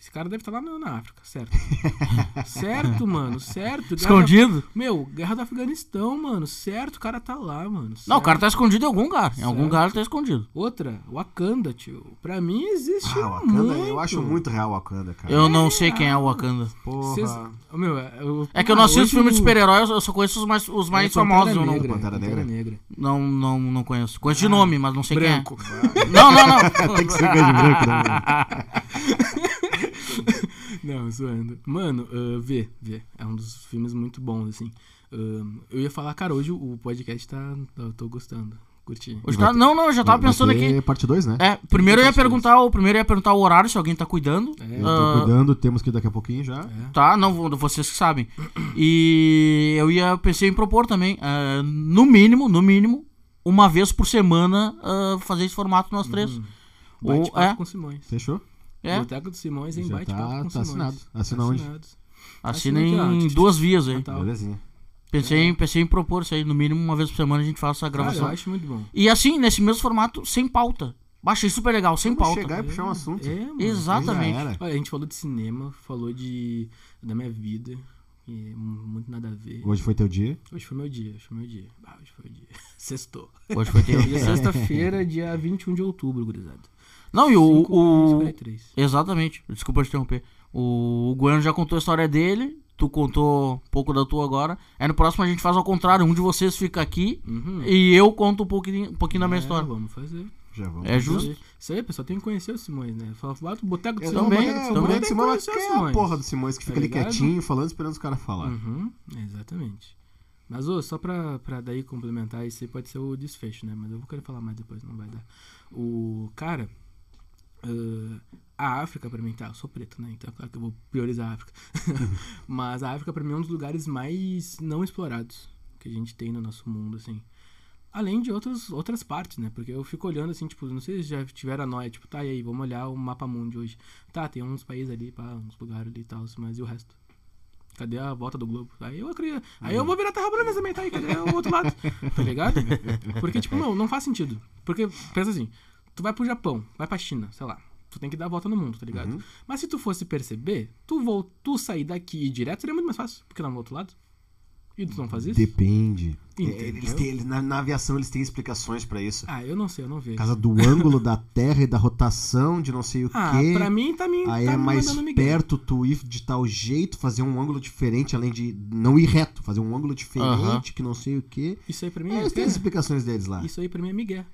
Esse cara deve estar lá na, na África, certo? certo, mano, certo. Escondido? Da, meu, Guerra do Afeganistão, mano, certo, o cara tá lá, mano. Não, o certo. cara tá escondido em algum lugar. Em algum Certo. lugar ele tá escondido. Outra, Wakanda, tio. Pra mim existe Ah, Wakanda, muito. eu acho muito real Wakanda, cara. Eu não sei quem é o Wakanda. Porra. Cês- meu, eu, É que eu não ah, assisto hoje filme de super-heróis, eu só conheço os mais, os mais É, Pantera famosos. Eu não, Negra, Pantera Negra. Negra. não, não, não conheço. Conheço de nome, mas não sei Branco. quem é. Não, não, não. Tem que ser de branco, né? Não, zoando. Mano, ah, vê, vê. É um dos filmes muito bons, assim. Ah, eu ia falar, cara, hoje o podcast tá. Eu tô gostando. Curti. Hoje tá... Não, não, eu já tava Vai- pensando ter aqui. parte 2, né? É, primeiro eu ia perguntar, o primeiro eu ia perguntar o horário, se alguém tá cuidando. É. Eu tô Ah, cuidando, temos que ir daqui a pouquinho já. É. Tá, não, vou- vocês que sabem. E eu ia pensei em propor também, ah, no mínimo, no mínimo, uma vez por semana ah, fazer esse formato nós três. Uhum. Ou, é, com Simões. Fechou? É, Boteco do Simões em bate-papo tá- com tá Simões. assinado. Assina onde? Assina em duas vias aí. Tá. Belezinha. Pensei, em, pensei em propor isso aí, no mínimo uma vez por semana a gente faz essa Cara, gravação. eu acho muito bom. E assim, nesse mesmo formato, sem pauta. Achei super legal, sem Vamos pauta. chegar e puxar um assunto. É, mano. Exatamente. Olha, a gente falou de cinema, falou de da minha vida, e é mu- muito nada a ver. Hoje foi teu dia. Hoje foi meu dia, hoje foi meu dia. Ah, hoje foi o dia. Sextou. Hoje foi teu é dia. sexta-feira, dia 21 de outubro, gurizada. Não, e o. O... 53. Exatamente. Desculpa te interromper. O, o Guano já contou a história dele. Tu contou um pouco da tua agora. Aí no próximo a gente faz ao contrário. Um de vocês fica aqui Uhum. e eu conto um pouquinho, um pouquinho da minha É, história. Vamos fazer. Já vamos. É justo. Isso aí, pessoal, tem que conhecer o Simões, né? Fala, bota o boteco do Eu Simões. também, boteco do é, Simões, o Boteco do Simões, é a Simões. porra do Simões que Tá fica ali quietinho, falando, esperando os caras falar. Uhum, exatamente. Mas, ô, só pra, pra daí complementar, isso aí pode ser o desfecho, né? Mas eu vou querer falar mais depois, não vai dar. O cara, ah, a África pra mim, tá, eu sou preto, né? Então é claro que eu vou priorizar a África. Mas a África pra mim é um dos lugares mais não explorados que a gente tem no nosso mundo, assim. Além de outros, outras partes, né? Porque eu fico olhando assim, tipo, não sei se já tiveram a noia, tipo, tá, e aí, vamos olhar o mapa mundo hoje. Tá, tem uns países ali, pá, uns lugares ali e tal, mas e o resto? Cadê a volta do globo? Aí eu queria. Aí eu vou virar terra plana também, tá aí, cadê o outro lado? Tá ligado? Porque, tipo, não, não faz sentido. Porque, pensa assim, tu vai pro Japão, vai pra China, sei lá. Tu tem que dar a volta no mundo, tá ligado? Uhum. Mas se tu fosse perceber, tu, vol tu sair daqui e ir direto seria muito mais fácil, porque lá no outro lado. E tu não faz isso? Depende. Entendeu? Eles têm, eles- na, na aviação eles têm explicações pra isso. Ah, eu não sei, eu não vejo. Por causa do ângulo da Terra e da rotação de não sei o Ah, quê. pra mim tá me. Aí tá é mais perto tu ir de tal jeito, fazer um ângulo diferente, além de não ir reto, fazer um ângulo diferente, Aham. que não sei o quê. Isso aí pra mim É, é. eles têm as explicações deles lá. Isso aí pra mim é migué.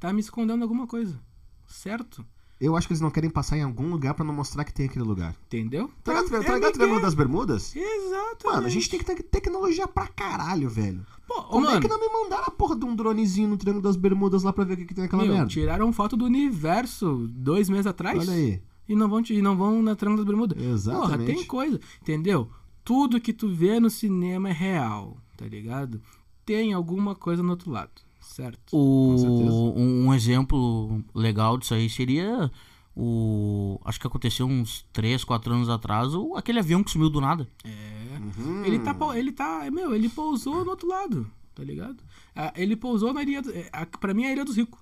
Tá me escondendo alguma coisa. Certo? Eu acho que eles não querem passar em algum lugar pra não mostrar que tem aquele lugar. Entendeu? Tá ligado, é tá ligado o migué. Triângulo das Bermudas? Exato. Mano, a gente tem que ter tecnologia pra caralho, velho. Pô, Como mano, é que não me mandaram a porra de um dronezinho no Triângulo das Bermudas lá pra ver o que, que tem naquela meu, merda? tiraram foto do universo dois meses atrás. Olha aí. E não vão, te- e não vão na Triângulo das Bermudas. Porra, Exatamente. tem coisa. Entendeu? Tudo que tu vê no cinema é real, tá ligado? Tem alguma coisa no outro lado, certo? O, um, um exemplo legal disso aí seria o. Acho que aconteceu uns 3, 4 anos atrás, o, aquele avião que sumiu do nada. É. Uhum. Ele tá, ele tá, meu, ele pousou no outro lado, tá ligado? Ah, ele pousou na ilha, do- é, pra mim é a ilha dos ricos.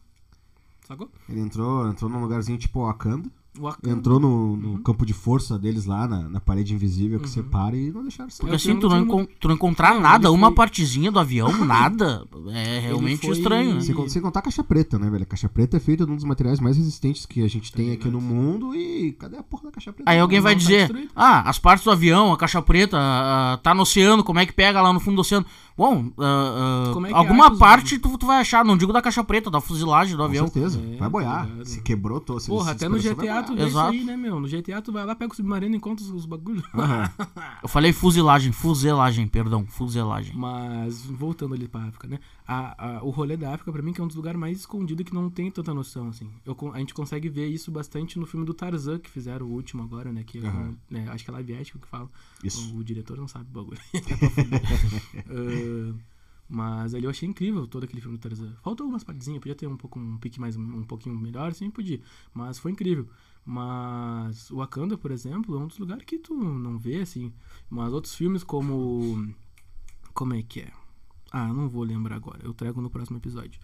Sacou? Ele entrou, entrou num lugarzinho tipo Wakanda, Wakanda. entrou no, no campo de força deles lá, na, na parede invisível que separa e não deixaram sair. Porque É o assim, tu não, encon- tu não encontrar Não, nada, ele uma foi- partezinha do avião, nada, é realmente foi- estranho, né? Sem, sem contar a caixa preta, né, velho? A caixa preta é feita de um dos materiais mais resistentes que a gente Tá tem aqui no mundo e cadê a porra da caixa preta? Aí alguém vai não tá dizer, destruído. ah, as partes do avião, a caixa preta, ah, tá no oceano, como é que pega lá no fundo do oceano? Bom, ah, Como é que alguma os- parte tu, tu vai achar, não digo da caixa preta, da fusilagem do Com avião. certeza, É, vai boiar. Se quebrou, tô, se Porra, se até no GTA tu vê isso aí, né, meu? No GTA tu vai lá, pega o submarino e encontra os, os bagulhos. Eu falei fusilagem, fuselagem, perdão, fuselagem. Mas, voltando ali pra África, né? A, a- o rolê da África, pra mim, que é um dos lugares mais escondidos que não tem tanta noção, assim. Eu, a gente consegue ver isso bastante no filme do Tarzan, que fizeram o último agora, né? Que é Aham. né, acho que é live action que fala. Isso. O, o diretor não sabe o bagulho. Ah, mas ali eu achei incrível todo aquele filme do Tarzan. Faltou algumas partezinhas, podia ter um pouco um pique mais um pouquinho melhor, assim, podia. Mas foi incrível. Mas o Wakanda, por exemplo, é um dos lugares que tu não vê, assim. Mas outros filmes como. Como é que é? Ah, não vou lembrar agora. Eu trago no próximo episódio.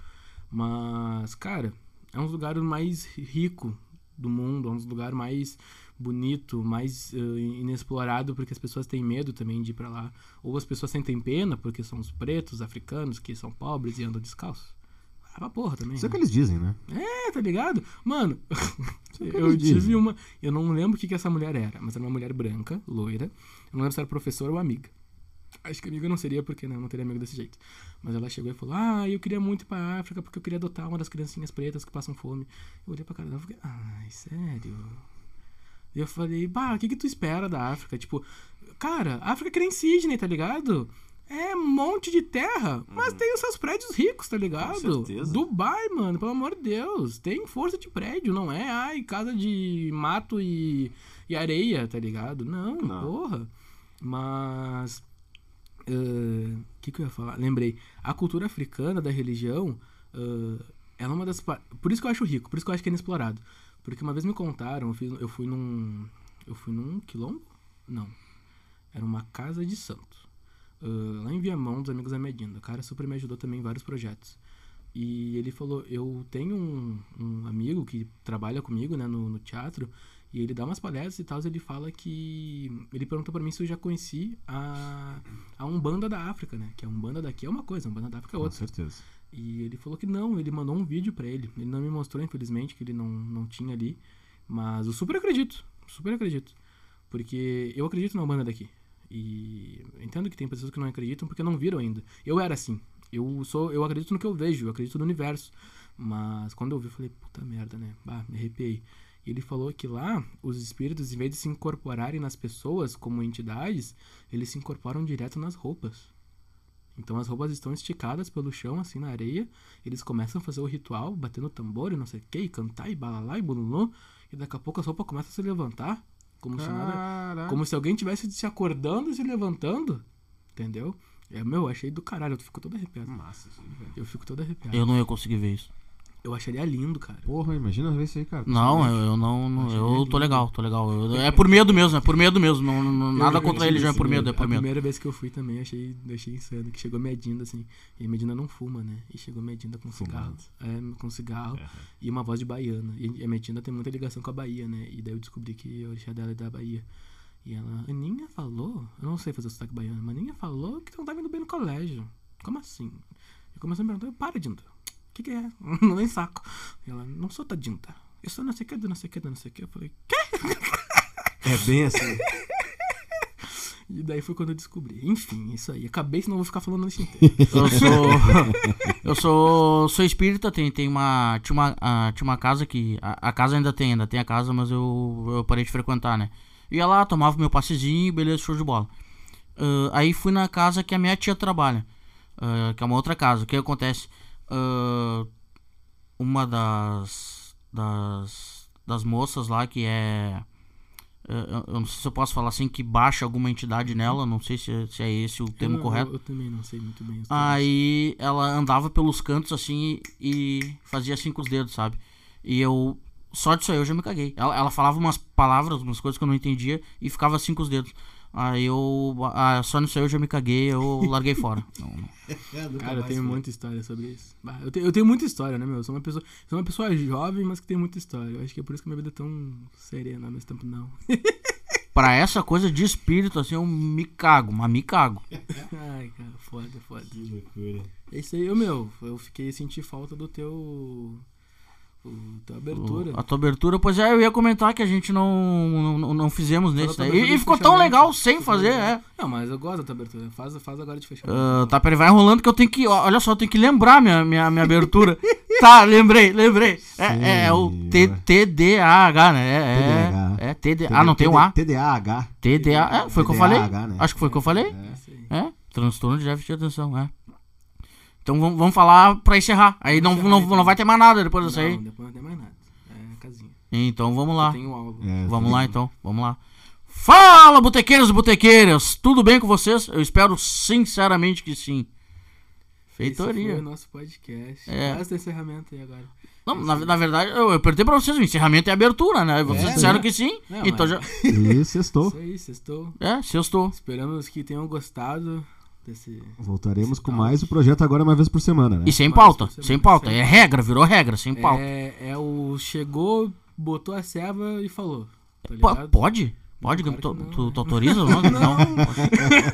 Mas, cara, é um dos lugares mais rico do mundo, é um dos lugares mais bonito, mais eh, inexplorado, porque as pessoas têm medo também de ir pra lá. Ou as pessoas sentem pena porque são os pretos, africanos, que são pobres e andam descalços. Ah, pra porra também. Isso é o né? que eles dizem, né? É, tá ligado? Mano, é eu tive dizem. uma. Eu não lembro o que, que essa mulher era, mas era uma mulher branca, loira. Eu não lembro se era professora ou amiga. Acho que amiga não seria, porque né, não teria amigo desse jeito. Mas ela chegou e falou: Ah, eu queria muito ir pra África porque eu queria adotar uma das criancinhas pretas que passam fome. Eu olhei pra cara dela e falei: Ai, sério? E eu falei: Bah, o que, que tu espera da África? Tipo, cara, África é que nem Sydney, tá ligado? é um monte de terra, mas tem os seus prédios ricos, tá ligado? Com certeza. Dubai, mano, pelo amor de Deus. Tem força de prédio, não é? Ai, casa de mato e, e areia, tá ligado? Não, Não. porra. Mas. O que, que eu ia falar? Lembrei. A cultura africana da religião. ah, ela é uma das. Por isso que eu acho rico, por isso que eu acho que é inexplorado. Porque uma vez me contaram, eu, fiz, eu fui num. Eu fui num quilombo? Não. Era uma casa de santo. Ah, lá em Viamão, dos amigos da Medina. O cara super me ajudou também em vários projetos. E ele falou: Eu tenho um, um amigo que trabalha comigo né, no, no teatro. E ele dá umas palestras e tal. Ele fala que. Ele perguntou pra mim se eu já conheci a, a Umbanda da África, né? Que a Umbanda daqui é uma coisa, a Umbanda da África é Com outra. certeza. E ele falou que não, ele mandou um vídeo pra ele. Ele não me mostrou, infelizmente, que ele não, não tinha ali. Mas eu super acredito, super acredito. Porque eu acredito na banda daqui. E entendo que tem pessoas que não acreditam porque não viram ainda. Eu era assim. Eu sou, eu acredito no que eu vejo, eu acredito no universo. Mas quando eu vi, eu falei, puta merda, né? Bah, me arrepiei. Ele falou que lá, os espíritos, em vez de se incorporarem nas pessoas como entidades, eles se incorporam direto nas roupas. Então as roupas estão esticadas pelo chão, assim, na areia. Eles começam a fazer o ritual, batendo tambor e não sei o que, e cantar, e balalá, e bululô. E daqui a pouco as roupas começam a se levantar. Como se nada. Como se alguém tivesse se acordando e se levantando. Entendeu? É, meu, eu achei do caralho. Eu fico todo arrepiado. Massa aí, velho. Eu fico todo arrepiado. Eu não ia conseguir ver isso. Eu acharia lindo, cara. Porra, imagina ver isso aí, cara. Não, eu, eu não. não- eu lindo. tô legal, tô legal. Eu- é por medo mesmo, é por medo mesmo. Não, não- nada contra a religião, é por medo, é por A medo. primeira vez que eu fui também, achei, achei insano. Que chegou Medina, assim. E a Medina não fuma, né? E chegou Medina com cigarro. É, com cigarro. E uma voz de baiana. E a Medina tem muita ligação com a Bahia, né? E daí eu descobri que a orixá dela é da Bahia. E ela, Aninha falou, eu não sei fazer o sotaque baiano, mas Aninha falou que tu não tá indo bem no colégio. Como assim? Eu comecei a me perguntar, para, Dinda. O que, que é? Não nem saco. E ela, não sou da Dinda. Eu sou não sei o que, do não sei o que, do não sei o que. Eu falei, É bem assim. E daí foi quando eu descobri. Enfim, isso aí. Acabei, senão eu vou ficar falando nesse inteiro. Eu sou. eu sou. sou espírita, tem, tem uma. Tinha uma, ah, tinha uma casa que. A, a casa ainda tem, ainda tem a casa, mas eu, eu parei de frequentar, né? Ia lá, tomava meu passezinho, beleza, show de bola. Ah, aí fui na casa que a minha tia trabalha. ah, que é uma outra casa. O que acontece? Ah, uma das. das. das moças lá que é. eh, Eu não sei se eu posso falar assim, que baixa alguma entidade nela, não sei se, é- se é esse o termo eu, correto. Eu, eu também não sei muito bem. Aí ela andava pelos cantos assim e, e fazia assim com os dedos, sabe? E eu. Só disso aí eu já me caguei. Ela, ela falava umas palavras, umas coisas que eu não entendia e ficava assim com os dedos. Aí eu. Ah, só nisso aí eu já me caguei, eu larguei fora. Não, não. Cara, eu tenho muita história sobre isso. Bah, eu, tenho, eu tenho muita história, né, meu? Eu sou uma pessoa, sou uma pessoa jovem, mas que tem muita história. Eu acho que é por isso que minha vida é tão serena ao mesmo tempo, não. Pra essa coisa de espírito, assim, eu me cago, mas me cago. Ai, cara, foda, foda. Que loucura. É isso aí, eu, meu, eu fiquei senti falta do teu. O, tua abertura. A tua abertura, pois é, eu ia comentar que a gente não, não, não fizemos nesse daí. E, e ficou tão legal sem fazer, é. Não, mas eu gosto da tua abertura. Faz, faz agora de fechar. Ah, tá, peraí, vai enrolando que eu tenho que. Olha só, eu tenho que lembrar minha, minha, minha abertura. tá, lembrei, lembrei. É, é, é o TDAH, né? É, TDAH. é, é ah, não tem um A. TDAH. TDA, é, foi o que eu falei? TDAH, né? Acho que foi o que eu falei. É. É, transtorno de déficit de atenção, é. Então vamos, vamos falar pra encerrar. Aí não, encerrar, não, então. não vai ter mais nada depois disso aí. Não, depois não tem mais nada. É casinha. Então vamos lá. Tem um. É, Vamos lá então, vamos lá. Fala, botequeiros e botequeiras! Tudo bem com vocês? Eu espero sinceramente que sim. Esse foi o Feitoria. nosso podcast. É. Faz o encerramento aí agora. Não, na, na verdade, eu, eu perguntei pra vocês, o encerramento é abertura, né? Vocês É, disseram né? que sim, Não, então mas- já. E sextou. Isso aí, sextou. É, sextou. Esperamos que tenham gostado desse. Voltaremos com mais o projeto agora uma vez por semana, né? E sem pauta, sem pauta. É regra, virou regra, sem pauta. É, é o. Chegou, botou a serva e falou. Tá? Pode? Pode? Claro tu, tu, né? tu autoriza? Não. não.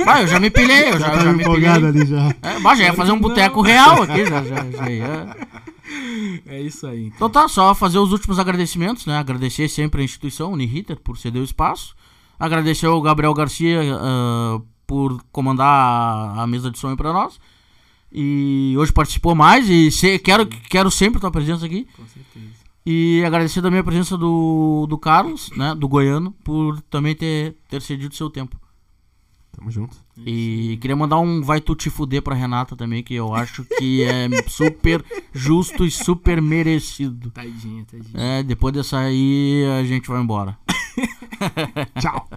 Vai, eu já me pilhei, eu já, eu já me pilhei. ali já. É, mas já ia fazer um boteco real aqui, já, já, já ia. É isso aí. Então tá, só fazer os últimos agradecimentos, né? Agradecer sempre a instituição Uniriter por ceder o espaço. Agradecer ao Gabriel Garcia ah, por comandar a, a mesa de som para nós. E hoje participou mais e se- quero, quero sempre tua presença aqui. Com certeza. E agradecer também a presença do, do Carlos, né? Do Goiano, por também ter, ter cedido seu tempo. Tamo junto. E queria mandar um vai tu te fuder pra Renata também, que eu acho que é super justo e super merecido. Tadinha, tadinha. É, depois dessa aí a gente vai embora. Tchau.